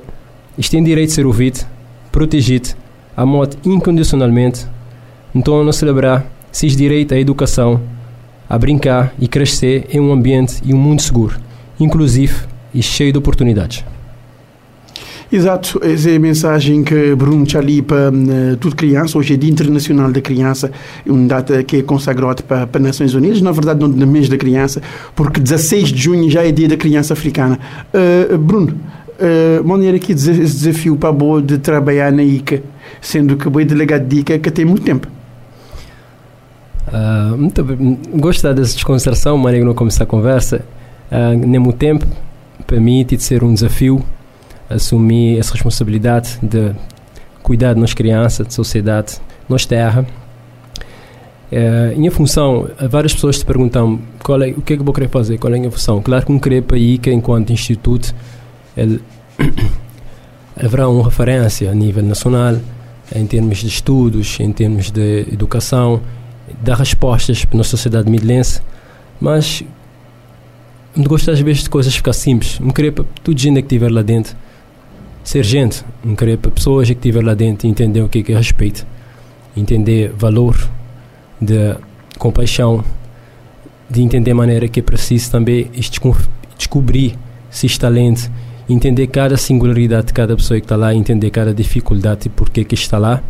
têm direito de ser ouvido, protegido, amado incondicionalmente. Então, não celebrar seus direitos à educação, a brincar e crescer em um ambiente e um mundo seguro, inclusivo e cheio de oportunidades. Exato, essa é a mensagem que Bruno ali para uh, tudo criança. Hoje é Dia Internacional da Criança, uma data que é consagrada para, para Nações Unidas, na verdade, não no mês da criança, porque 16 de junho já é Dia da Criança Africana. Uh, Bruno, uh, maneira que esse desafio para boa de trabalhar na ICA, sendo que o delegado de ICA que tem muito tempo. Uh, muito gosto dessa desconcertação, maneira que não começar a conversa. Uh, nem muito tempo permite ser um desafio assumir essa responsabilidade de cuidar de nós crianças, de sociedade, nós terra. É, minha função, várias pessoas te perguntam qual é, o que é que eu vou querer fazer, qual é a minha função. Claro que não querer para que enquanto instituto ele, (coughs) haverá uma referência a nível nacional em termos de estudos, em termos de educação, dar respostas para a nossa sociedade midlense, mas não gosto às vezes de coisas ficar simples. Não querer para toda gente que estiver lá dentro ser gente. Não querer para pessoas que estiver lá dentro entender o que é, que é respeito, entender valor de compaixão, de entender a maneira que é preciso também descobrir se talento, entender cada singularidade de cada pessoa que está lá, entender cada dificuldade e porquê que está lá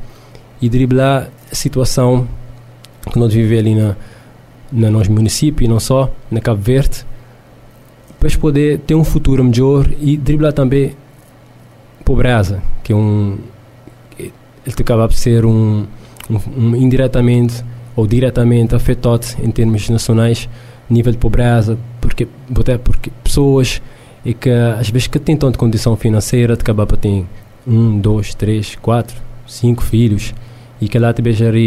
e driblar a situação que nós vivemos ali na, na nosso município e não só, na Cabo Verde, para poder ter um futuro melhor e driblar também pobreza, que é um ele acaba por ser um, um, um indiretamente ou diretamente afetado em termos nacionais nível de pobreza, porque até porque pessoas e que às vezes que têm tanta condição financeira de acabar para ter um, dois, três, quatro, cinco filhos e que lá te beijará,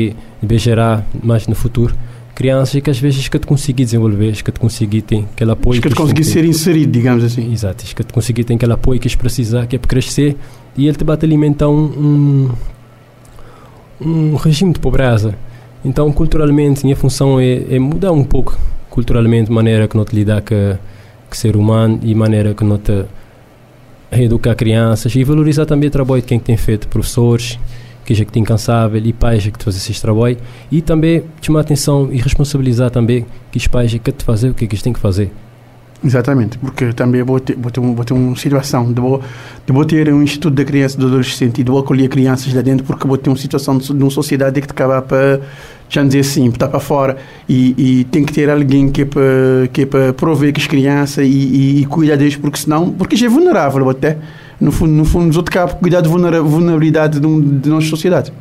beijará mais no futuro crianças que às vezes que te conseguir desenvolver, que te conseguir ter aquele apoio. Que te conseguir ser inserido, digamos assim. Exato, que te conseguir ter aquele apoio que precisar, que é para crescer e ele te bate alimentar um, um, um regime de pobreza. Então, culturalmente, minha função é, é, mudar um pouco, culturalmente, a maneira que te lidar com, com ser humano e maneira que te reeducar crianças e valorizar também o trabalho de quem tem feito, professores, que já que te incansável e pais que te fazem esse trabalho e também chamar atenção e responsabilizar também que os pais que te fazer o que, é que eles têm que fazer. Exatamente, porque também vou ter, vou ter, vou ter uma situação de vou, de vou ter um instituto da criança e do adolescente e vou acolher crianças lá dentro porque vou ter uma situação de, de uma sociedade que te acaba para, já dizer assim, botar para fora. E, e, tem que ter alguém que é para, que é para prover que as crianças e, e, e cuidar deles porque senão, porque já é vulnerável até no fundo, no fundo, nos outros cabos cuidar da vulnerabilidade de, de nossa sociedade.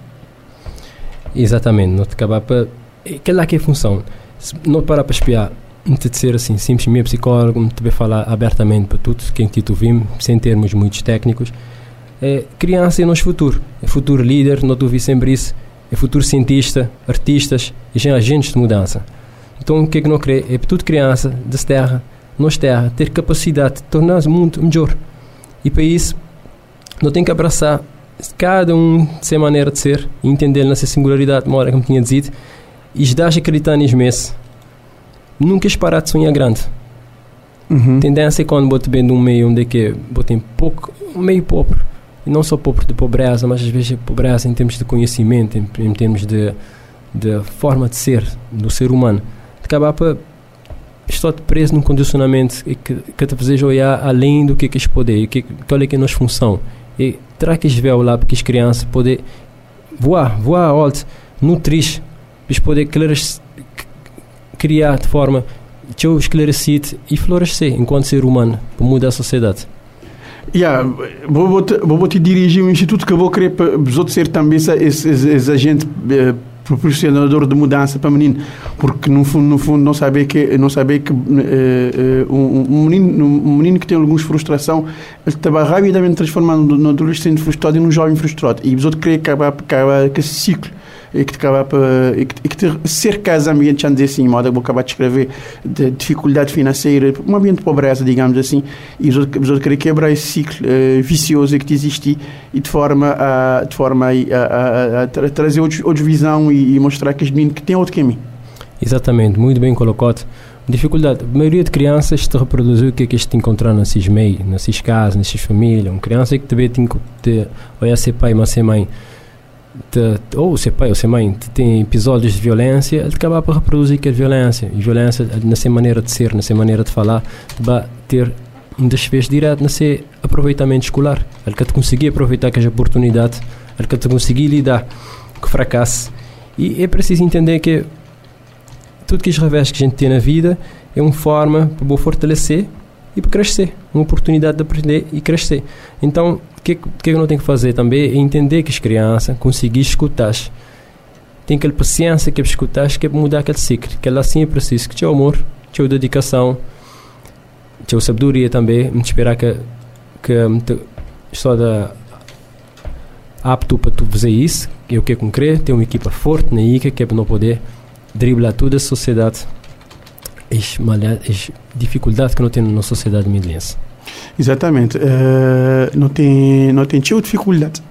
Exatamente, não te acabar para. Aquela que é a função. Se não parar para espiar, não te ser assim, simples, meu psicólogo, não te falar abertamente para tudo, quem te ouvimos, sem termos muitos técnicos. É, criança é nosso futuro. É futuro líder, não te sempre isso. É futuro cientista, artistas e agentes de mudança. Então, o que é que não crê? É tudo criança, das terra, nós terra, ter capacidade de tornar o mundo melhor. E para isso, não tem que abraçar cada um sem maneira de ser e entender nessa singularidade, uma hora me tinha dito, e estás a acreditar nisso mesmo. Nunca parar de sonhar grande. Uhum. Tendência é quando bote bem de um meio onde é que botem pouco, um meio pobre. E não só pobre de pobreza, mas às vezes pobreza em termos de conhecimento, em, em termos de, de forma de ser do ser humano. Acabar para estou preso num condicionamento que, que te faz olhar além do que que poder, que qual é que é a nossa função. E terá que ver lá para que as crianças poder voar, voar alto, nutrir, para poder criar de forma que eu esclarecido e florescer enquanto ser humano para mudar a sociedade. Yeah, vou, vou, te, vou te dirigir um instituto que eu vou querer para os outros ser também esse, esse, esse agente eh, proporcionador de mudança para menino, porque no fundo, no fundo não saber que não saber que uh, uh, um, menino, um menino que tem algumas frustração, ele estava rapidamente transformando no adolescente frustrado em um jovem frustrado. E os outros querem acabar, acabar com esse ciclo e que te acaba e que, e que te cerca de ambiente, já dizer assim, modo vou acabar de escrever de dificuldade financeira, um ambiente de pobreza, digamos assim, e os outros, os querem quebrar esse ciclo uh, vicioso que existe e de forma a, de forma a, a, a, a trazer outra, outra visão e, e, mostrar que os meninos que têm outro caminho. Exatamente, muito bem colocado. Dificuldade, a maioria de crianças te reproduzir o que é que este encontrar nesses meios, nessas casas, nessas famílias. Uma criança que te vê, te, te, olha ser pai, mas ser mãe, te, ou ser pai ou ser mãe tem episódios de violência, ele acaba por reproduzir que a violência. E violência, na sua maneira de ser, na sua maneira de falar, vai ter um desfecho direto seu aproveitamento escolar. Ele que conseguir aproveitar aquela oportunidade, ele que conseguir lidar com o fracasso. E é preciso entender que tudo que os revés que a gente tem na vida é uma forma para fortalecer e para crescer, uma oportunidade de aprender e crescer. Então, o que, que eu não tenho que fazer também é entender que as crianças conseguir escutar. Tem aquela paciência que é escutar, que é mudar aquele ciclo. Que ela sim é preciso que tinha amor, tinha dedicação, tinha sabedoria também, me esperar que, que só da apto para tu fazer isso, que é o que é concreto, ter uma equipa forte na ICA, que é para não poder driblar toda a sociedade, as, dificuldades que não tem na sociedade milense. Exatamente. Uh, não tem, não tem dificuldade.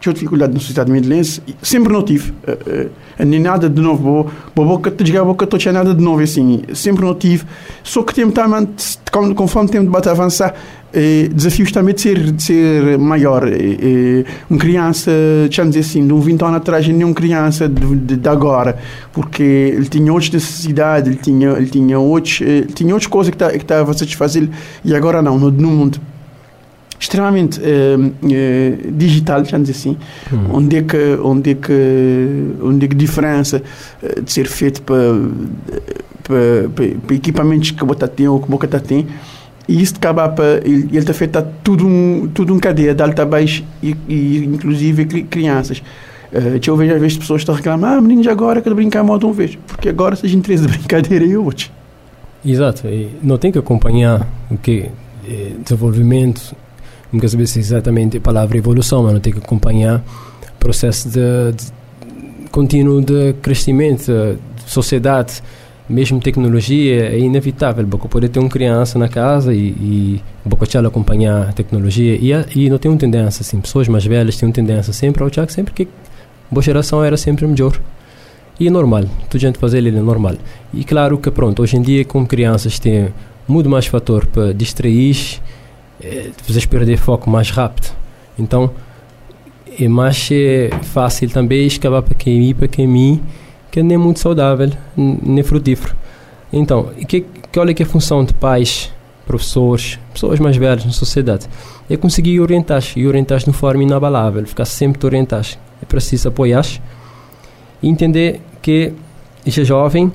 Tinha dificuldade na sociedade medlense, sempre não tive. Uh, uh, nem nada de novo. Boa boca, te diga a boca, não tinha nada de novo assim. Sempre não tive. Só que tempo também, conforme o tempo de bater avançar, eh, desafios também de ser, de ser maior. Uma criança, deixamos dizer assim, de um 20 anos atrás, nem uma criança de, de, de, agora, porque ele tinha outras necessidades, ele tinha, ele tinha, outros, tinha outras coisas que estava tá, a satisfazer e agora não, no, no mundo extremamente uh, digital, dizer assim, hum. onde é que onde é que onde é que a diferença uh, de ser feito para para equipamentos que você tem ou que você tem. E isso acaba para ele, ele está feito tudo um tudo um cadeia de alta a baixo e, e inclusive crianças. Uh, eu vejo às vezes pessoas estão a reclamar ah meninos agora quero brincar mal de uma vez porque agora se a gente de brincadeira e outros exato e não tem que acompanhar o que desenvolvimento nunca saber se exatamente a palavra evolução, mas não tem que acompanhar processo de, de contínuo de crescimento, de sociedade, mesmo tecnologia é inevitável, porque poder ter uma criança na casa e, e ela acompanhar a tecnologia e, e não tem uma tendência assim, pessoas mais velhas têm uma tendência sempre ao que sempre que boa geração era sempre melhor. E é normal, tudo gente fazer ele é normal. E claro que pronto, hoje em dia com crianças tem muito mais fator para distrair é, vocês perder foco mais rápido. Então, é mais é fácil também escavar para quem para quem que nem é muito saudável, nem frutífero. Então, que, que olha que é a função de pais, professores, pessoas mais velhas na sociedade, é conseguir orientar e orientar de forma inabalável, ficar sempre te orientar. É preciso apoiar e entender que este é jovem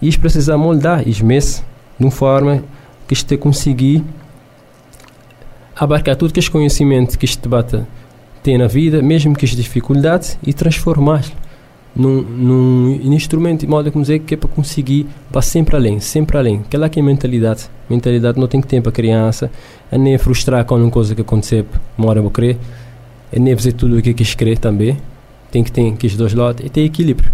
e precisa moldar mês de uma forma que este conseguir abarcar tudo que este conhecimento que este debate tem na vida, mesmo que as dificuldades, e transformar num, num instrumento de modo como dizer que é para conseguir para sempre além, sempre além. Que é a mentalidade. Mentalidade não tem que para a criança, é nem frustrar com uma coisa que aconteceu, mora a crer, é nem fazer tudo o que quis crer também. Tem que ter que os dois lados e ter equilíbrio.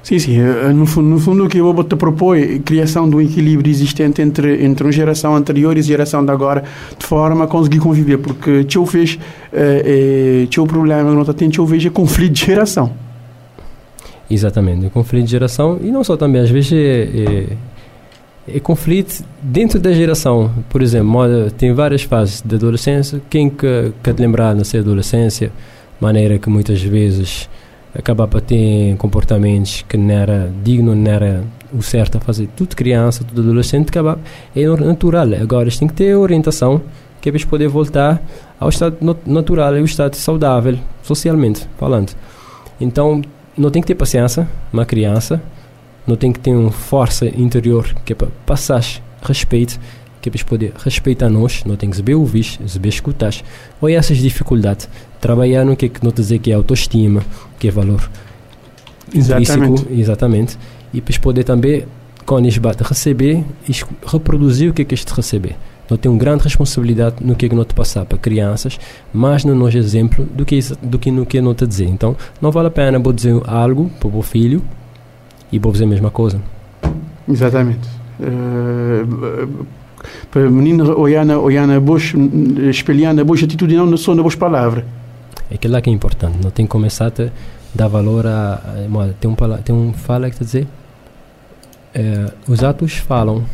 Sim, sim. Eh, no fundo, no fundo o que eu te propõe é a criação de um equilíbrio existente entre, entre uma geração anterior e a geração de agora, de forma a conseguir conviver. Porque eu vejo, é, é, o problema que nós temos, eu vejo é conflito de geração. Exatamente, conflito de geração e não só também, às vezes é, é, é conflito dentro da geração. Por exemplo, tem várias fases de adolescência. Quem que, quer lembrar na sua adolescência, maneira que muitas vezes acabava a ter comportamentos que não era digno, não era o certo a fazer. Tudo criança, tudo adolescente, acaba, é natural. Agora, eles têm que ter orientação que é para poder voltar ao estado natural, ao estado saudável, socialmente falando. Então, não tem que ter paciência, uma criança, não tem que ter uma força interior que é para passar respeito, que é para poder respeitar nós, não tem que saber ouvir, saber escutar. Ou essas dificuldades, trabalhar no que é que não dizer que é autoestima, que é valor exatamente. exatamente, e depois poder também, quando eles batem, receber e reproduzir o que é que este receber. Não tem uma grande responsabilidade no que é que não te passar para crianças, mais no nosso exemplo do que, do que no que não te dizer. Então, não vale a pena vou dizer algo para o meu filho e vou dizer a mesma coisa. Exatamente. Uh, para menino olhar na, olhar na boa, espelhar na boa atitude, não só na boa palavra. É aquilo lá que é importante. Não tem que começar a dar valor a. a tem, um, tem um fala que está dizer. É, os atos falam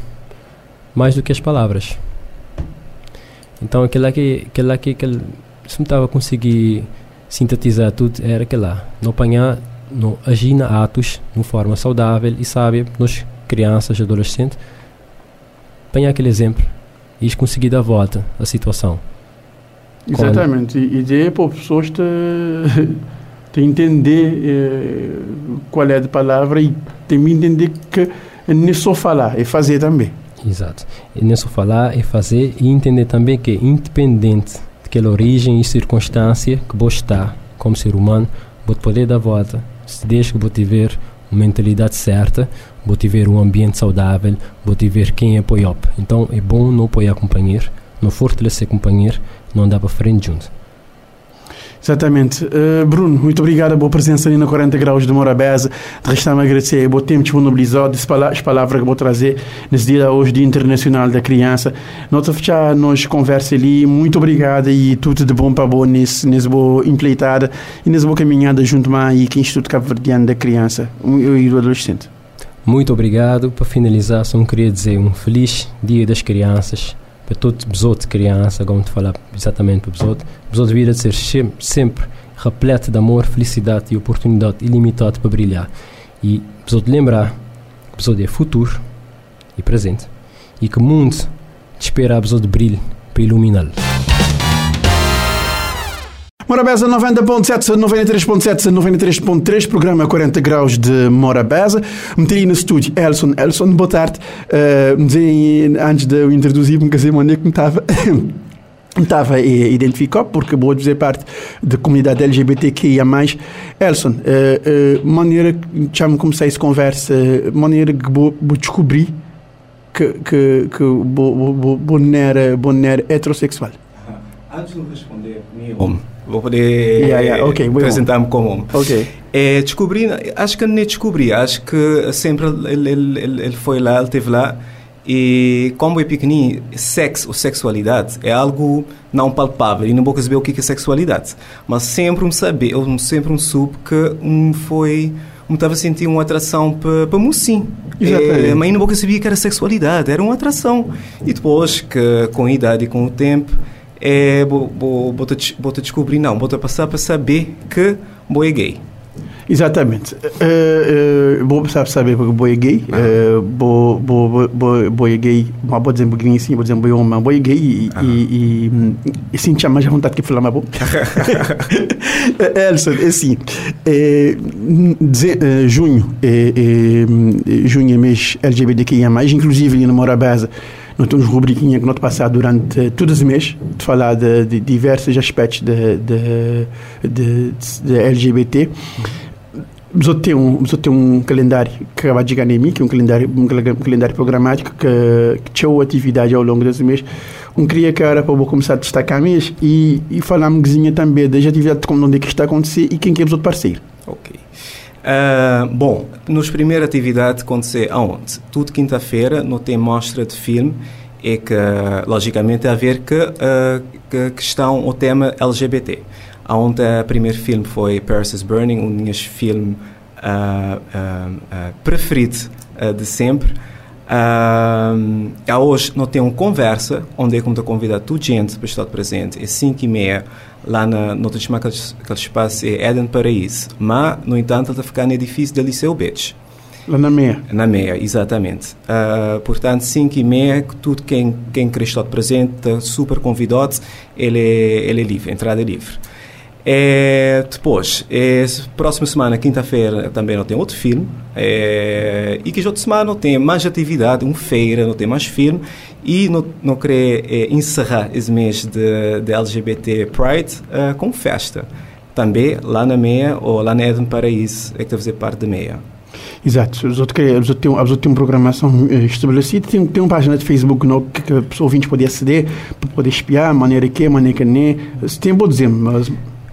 mais do que as palavras. Então aquilo lá que, aquilo lá que, se me estava a conseguir sintetizar tudo era aquilo lá. Não apanhar, não agir na atos de forma saudável e sábia nos crianças, adolescentes. Apanhar aquele exemplo e conseguir dar volta à situação. Exatamente. E ideia para as pessoas te, (laughs) te entender eh, qual é a palavra e também entender que não é só falar, é fazer também. Exato. E não é só falar, é fazer e entender também que independente daquela origem e circunstância que você está como ser humano, você poder dar volta. Se deixa que você tiver uma mentalidade certa, você tiver um ambiente saudável, você tiver quem apoia. Então é bom não apoiar companheiro, não fortalecer companheiro, não andar para frente junto. Exatamente. Uh, Bruno, muito obrigado pela presença ali na 40 Graus de Morabeza. Resta-me agradecer o tempo disponibilizado, as palavras que vou trazer nesse dia hoje, Dia Internacional da Criança. Nós fechar nos conversa ali. Muito obrigado e tudo de bom para bom nesse, nesse boa empleitada e nessa boa caminhada junto mais que Instituto Cabo Verdeano da Criança e do Adolescente. Muito obrigado. Para finalizar, só queria dizer um feliz Dia das Crianças para todos os outros crianças, vamos falar exatamente para os outros, os outros vida ser sempre repleto de amor, felicidade e oportunidade ilimitada para brilhar. E os outros lembrar que os outros é futuro e presente e que o mundo te espera a de brilho para iluminá-lo. Morabeza 90.7, 93.7, 93.3, programa 40 graus de Morabeza. Meti no estúdio Elson. Elson, boa tarde. Uh, antes de eu introduzir, me casei, onde é que me (coughs) estava. estava a identificar porque vou dizer parte da comunidade LGBTQIA+. Elson, uh, uh, maneira que já me comecei essa conversa, maneira que vou, vou descobrir que que que vou, vou, vou, era, vou era heterossexual. Antes de responder, meu vou poder yeah, yeah. Okay, apresentar-me como homem. Okay. É, descobri, acho que nem descobri, acho que sempre ele, ele, ele, foi lá, ele esteve lá. E como é pequenininho, sexo ou sexualidade é algo não palpável e não vou saber o que é sexualidade. Mas sempre um saber, eu sempre um soube que um foi um estava a sentir uma atração para pa mocinho. É, mas não vou sabia que era sexualidade, era uma atração. E depois, que com a idade e com o tempo, é, vou, vou, vou, te, vou te descobrir, não, vou passar para saber que vou é gay. Exatamente. Uh, uh, vou precisar saber porque boi é gay. Uh, bo, bo, bo, boi é gay. Mas vou dizer um assim, vou dizer boi homem, boi é gay e, e, e, e sim, tinha mais vontade que falar, mas bom. (laughs) (laughs) Elson, é assim. É, de, junho, é, é, junho é mês LGBTQIA+, inclusive na Mora Base, nós temos rubriquinha que nós passar durante todos os meses de falar de, de diversos aspectos de, de, de, LGBT. Só tem um, só tem um calendário que acaba de mim, que é um calendário, um calendário programático que, que tinha atividade ao longo desse mês. Um queria que era para eu começar a destacar mês e, e falar um também das atividades como onde é que está a acontecer e quem que é os outros parceiros. Uh, bom, nos primeiras atividades acontecer aonde? Tudo quinta-feira não tem mostra de filme e que, logicamente, a ver que, uh, que questão o tema LGBT. Onde o primeiro filme foi Paris is Burning, um dos meus filmes uh, preferido de sempre. Uh, hoje não tem uma conversa onde é como te convidar toda gente para estar presente. É 5 e meia lá na, no chamar aquele, aquele espaço é Eden Paraíso. Mas, no entanto, está ficando no edifício da Liceu Beach. Lá na meia. Na meia, exatamente. Uh, portanto, 5 e meia, tudo quem, quem quer estar presente, super convidado, ele é, ele é livre, entrada é livre. É, depois, é, próxima semana, quinta-feira, também não tem outro filme. É, e que outra semana não tem mais atividade, uma feira, não tem mais filme. E não, não querer é, encerrar esse mês de, de LGBT Pride uh, com festa. Também lá na meia ou lá na Eden Paraíso, é que deve fazer parte da meia. Exato, os outros, os outros, têm, os outros têm uma programação eh, estabelecida, tem, tem uma página de Facebook no, que, que a pessoa ouvinte pode aceder, para poder espiar, maneira que, maneira que nem. Tem, vou dizer, mas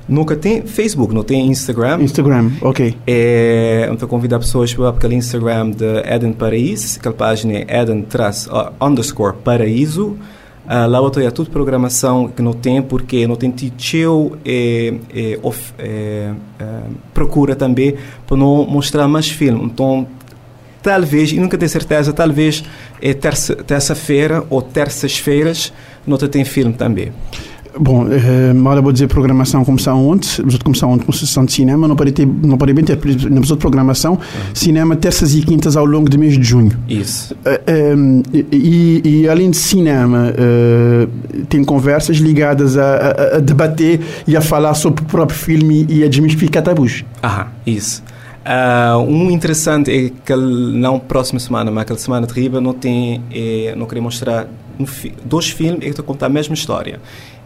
Nunca tem Facebook, não tem Instagram. Instagram, ok. É, então convidar pessoas para aquele Instagram de Eden Paraíso, aquela página é Eden uh, underscore Paraíso. Uh, lá eu tenho tudo programação que não tem, porque não tem tio e of, é, é, procura também para não mostrar mais filme. Então, talvez, e nunca tenho certeza, talvez é terça-feira ou terças-feiras não tem filme também. Bom, eh, agora vou dizer programação começar ontem, vamos começar ontem com sessão de cinema, não pode, ter, não pode bem ter, na de programação, uhum. cinema terças e quintas ao longo do mês de junho. Isso. Eh, eh, e, e, além de cinema, tem conversas ligadas a, a, a, debater e a falar sobre o próprio filme e a desmistificar tabus. Ah, isso. Uh, um interessante é que não próxima semana, mas aquela semana terrível não tem, é, não queria mostrar um fi dois filmes que estão a contar a mesma história.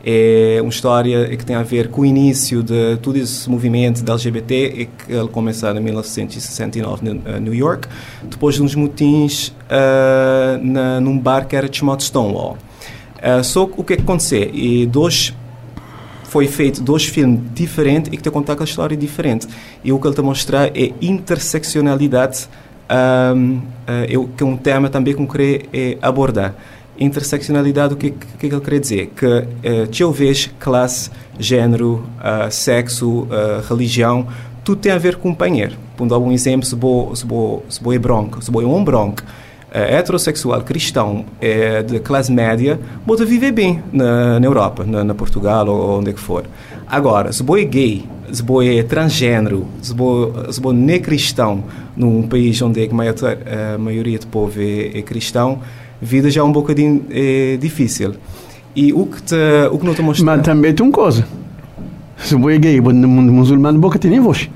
É uma história que tem a ver com o início de todo esse movimento da LGBT e que ele começou em 1969 em eh, New York, depois de uns motins uh, na, num bar que era chamado Stonewall. Uh, só o que é que aconteceu? E dois foi feito dois filmes diferentes e que te contar aquela história diferente. E o que ele está a mostrar é interseccionalidade, um, uh, eu, que é um tema também que eu queria é, abordar. Interseccionalidade, o que, que, que ele quer dizer? Que uh, eu vejo classe, género, uh, sexo, uh, religião, tudo tem a ver com companheiro. Por dar um exemplo, se vou, se vou, se vou é branco, se vou é um branco, é, heterossexual cristão é, de classe média pode viver bem na, na Europa, na, na, Portugal ou onde é que for. Agora, se você é gay, se você é transgênero, se você é cristão num país onde a maior, a maioria do povo é, é cristão, vida já é um bocadinho é, difícil. E o que, te, o que não te mostra... Mas também tem uma coisa. Se você é gay, no mundo muçulmano, boca tem nem voz.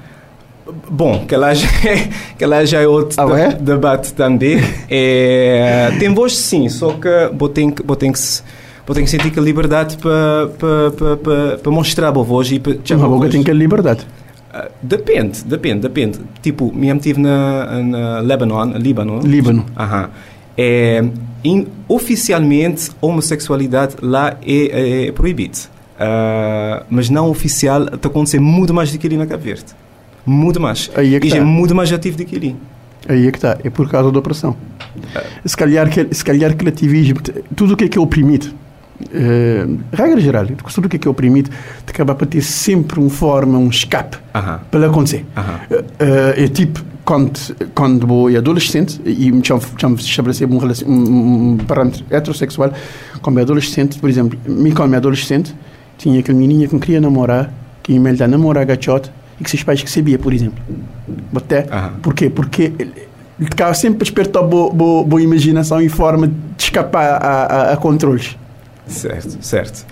Bom, que lá já é, (laughs) que lá já é outro ah, é? debate também. É, tem voz sim, só que vou ter que, vou ter que, vou ter que sentir que a liberdade para pa, pa, pa, mostrar a voz e para chamar a boca tem que a liberdade. Uh, depende, depende, depende. Tipo, me estive na, na Lebanon, Líbano. Líbano. Aham. É, in, oficialmente, a homossexualidade lá é, é, é proibida. Uh, mas não oficial, está acontecendo muito mais do que ali na Cabo Verde muito mais. Aí é que e tá. é muito mais ativo do que ali. Aí é que está, é por causa da opressão. É. Se calhar, se calhar que ativismo, tudo o que é que é oprimido, é, regra geral, tudo o que é que é oprimido, te acaba por ter sempre uma forma, um escape uh -huh. para acontecer. Uh -huh. é, é tipo, quando, quando eu adolescente, e me chamo estabelecer um, um, um parâmetro heterossexual, como adolescente, por exemplo, me como adolescente, tinha aquele menino que me queria namorar, que me a namorar a gachote, e que seus pais recebiam, por exemplo. Até, Por quê? Porque ele ficava sempre a despertar boa, boa, boa imaginação e forma de escapar a, a, a controles. Certo, certo.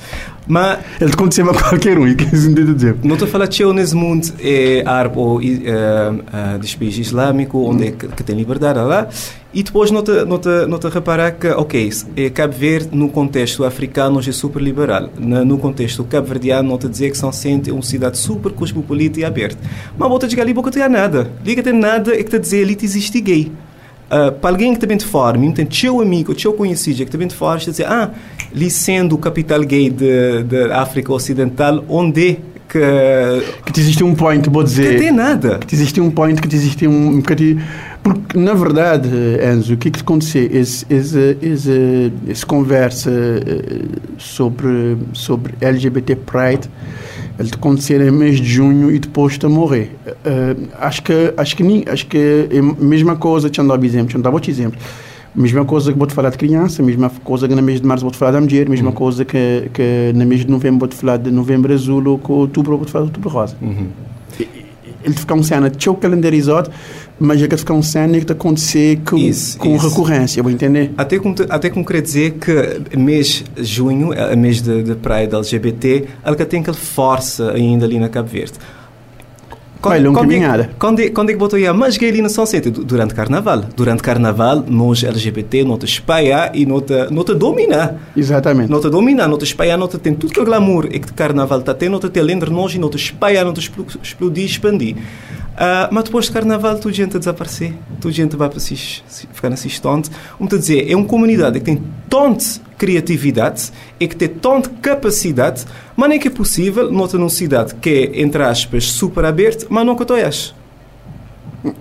Mas ele te aconteceu qualquer um, (laughs) e que dizer. Não estou a falar de nesse mundo é, árabe ou é, é, dos países islâmicos, onde é que, que, tem liberdade lá. E depois nota, nota, nota reparar que, ok, é, Cabo Verde, no contexto africano, hoje é super liberal. Na, no contexto cabo-verdiano, nota dizer que São Vicente é uma cidade super cosmopolita e aberta. Mas volta chegar ali, boca tem nada. Liga tem nada, é que está a dizer ali existe gay. Uh, para alguém que também de fora, mesmo tem teu amigo, teu conhecido que também de fora, está a dizer, ah, ali sendo o capital gay da África Ocidental, onde que... Que existe um point, vou dizer... Que tem nada. Que existe um point, que existe um... Que porque, na verdade, Enzo, o que é que aconteceu? Essa, essa conversa eh, sobre, sobre LGBT Pride ele aconteceu em mês de junho e depois a morrer. Uh, acho que acho que acho que é a mesma coisa, te andava exemplo, te andava outro exemplo. Mesma coisa que vou te falar de criança, mesma coisa que no mês de março vou te falar de mulher, mesma uhum. coisa que, que no mês de novembro vou te falar de novembro azul ou que outubro vou te falar de outubro rosa. Uhum. Ele fica um cena tão calendarizado mas é que ficar um cena que acontecer com, isso, com isso. recorrência, vou entender? Até como, até como querer dizer que mês junho, a mês de, de praia da LGBT, ela tem aquela força ainda ali na Cabo Verde. Quando, Vai, quando, é, quando, é, quando é que botou aí? Mas gay ali na São Centro? Durante Carnaval. Durante Carnaval, nós LGBT, nós espalhar e nós dominar. Exatamente. Nós dominar, nós espalhar, nós tem tudo que o glamour é que Carnaval está tendo, nós tem lembra nós e nós espalhar, nós explodir, expandir. Uh, mas depois de carnaval, toda gente a desaparecer, toda gente vai para si, ficar nesse instante. Como te dizer, é uma comunidade que tem tanta criatividade e que tem tanta capacidade, mas nem que é possível, nota numa cidade que é, entre aspas, super aberta, mas que tu és.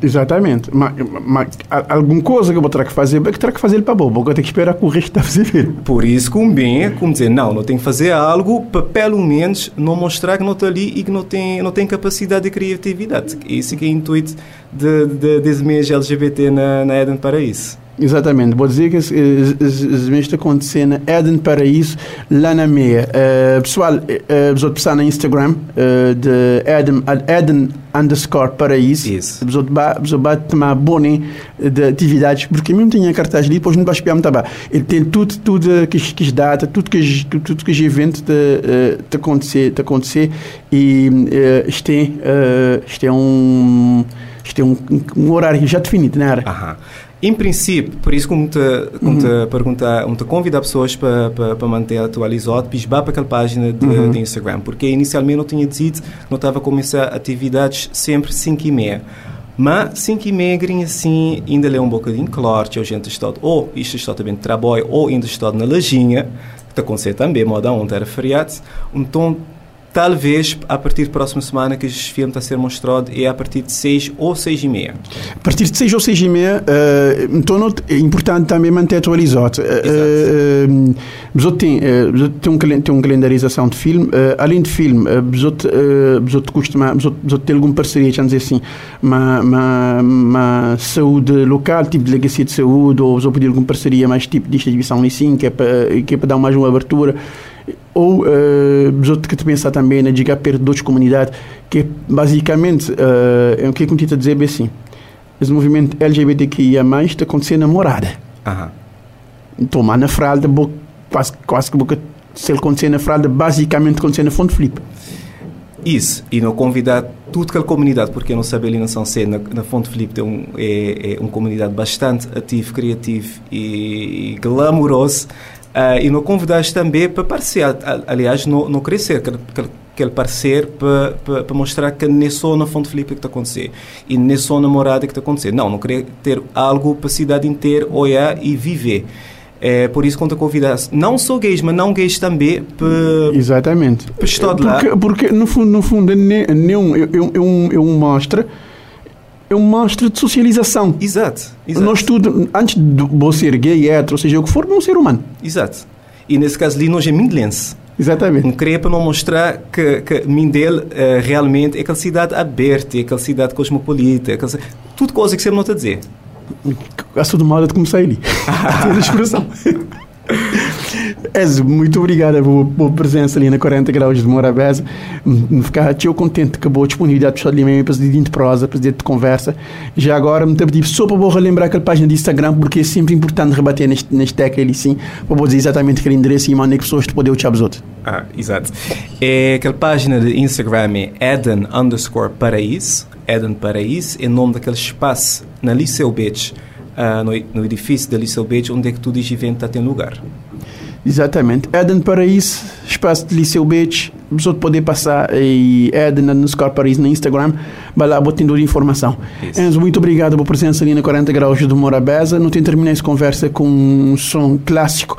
Exatamente. Mas, mas alguma coisa que eu vou ter que fazer, eu terá que fazer para bobo, eu tenho que esperar que o resto (laughs) a fazer. Por isso, como bem, como dizer, não, não tenho que fazer algo para pelo menos não mostrar que não está ali e que não tem, não tem capacidade de criatividade. Esse que é o intuito de, de, desse mês LGBT na, na Eden para isso. Exatamente, vou dizer que as está acontecendo Eden Paraíso, lá na meia. Uh, pessoal, uh, vos passar no Instagram uh, de Eden, underscore Paraíso. Isso. Vos vai tomar bone de atividades, porque mesmo tinha cartaz ali, depois não vai espiar muito bem. Ele tem tudo, tudo que que data, tudo que tudo que evento de, de acontecer, de acontecer e uh, isto é, uh, isto é um isto é um, um horário já definido, não era? Aham. Em princípio, por isso como te, como uhum. te perguntar, como te convidar pessoas para, para, para manter atualizado, pisbar para aquela página de, uhum. de, Instagram, porque inicialmente eu tinha dito não estava a começar atividades sempre 5 e meia. Mas 5 e meia, assim, ainda é um bocadinho claro, que a gente está, ou isto está também de trabalho, ou ainda está na lojinha, que acontece também, moda ontem era feriado, então talvez a partir da próxima semana que este filme está a ser mostrado é a partir de 6 ou 6 e meia. A partir de 6 ou 6 e meia, uh, então é importante também manter atualizado. Uh, uh, tem, uh, tem, um, tem uma calendarização de filme. Uh, além de filme, besoto, uh, costuma, ter alguma parceria, vamos dizer assim, uma, uma, uma saúde local, tipo delegacia de saúde, ou besoto pedir alguma parceria mais tipo de distribuição assim, que é para, que é para dar mais uma abertura ou uh, que te pensar também na né, diga perto de outras comunidades que basicamente uh, é o que eu a dizer bem assim esse movimento LGBTQIA+, está acontecendo namorada uhum. tomar na fralda quase, quase que boca se ele acontecer na fralda basicamente acontecer na fonte flip. Isso, e não convidar toda aquela comunidade, porque eu não sabia ali na São Cê, na, na Fonte Filipe tem um, é, é uma comunidade bastante ativa, criativa e, e glamourosa, Uh, e não convidaste também para parecer, aliás, não, não crescer, aquele, parecer para, para, mostrar que é só na Fonte Felipe que está acontecendo e é só na morada que está acontecendo. Não, não queria ter algo para a cidade inteira olhar e viver. É por isso que convidaste não só gays, mas não gays também para Exatamente. Para estar lá. Porque, porque no fundo, no fundo eu, eu, eu, eu mostro é um mostra de socialização. Exato, exato. Nós tudo, antes de você ser gay, hétero, ou seja o que for, é um ser humano. Exato. E nesse caso ali, nós é mindelense. Exatamente. Não queria para não mostrar que, que Mindel uh, realmente é aquela cidade aberta, é aquela cidade cosmopolita, é aquela, tudo coisa que você não está a dizer. A sua moda de começar ali. (laughs) a expressão. Ez, muito obrigado pela, pela presença ali na 40 graus de Morabeza. Ficar tão contente que a boa disponibilidade para ali mesmo, presidente de prosa, presidente de conversa. Já agora me pedir só para vou relembrar aquela página de Instagram, porque é sempre importante rebater neste, neste tech ali sim, para vou dizer exatamente aquele endereço e mandar que pessoas te poderem os outros. Ah, exato. É aquela página de Instagram é Eden underscore Paraíso. Eden Paraíso é nome daquele espaço na Liceu Beach uh, no, no, edifício da Liceu Beach, onde é que tudo este evento está tendo lugar. Exatamente. Eden Paraíso, espaço de Liceu Beach, você pode passar e Eden underscore Paraíso no Instagram, vai lá botando informação. Isso. Enzo, muito obrigado pela presença ali na 40 graus de Morabeza. Não tem terminado essa conversa com um som clássico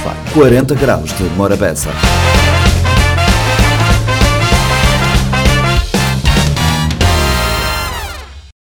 Spotify. 40 graus de Morabeza.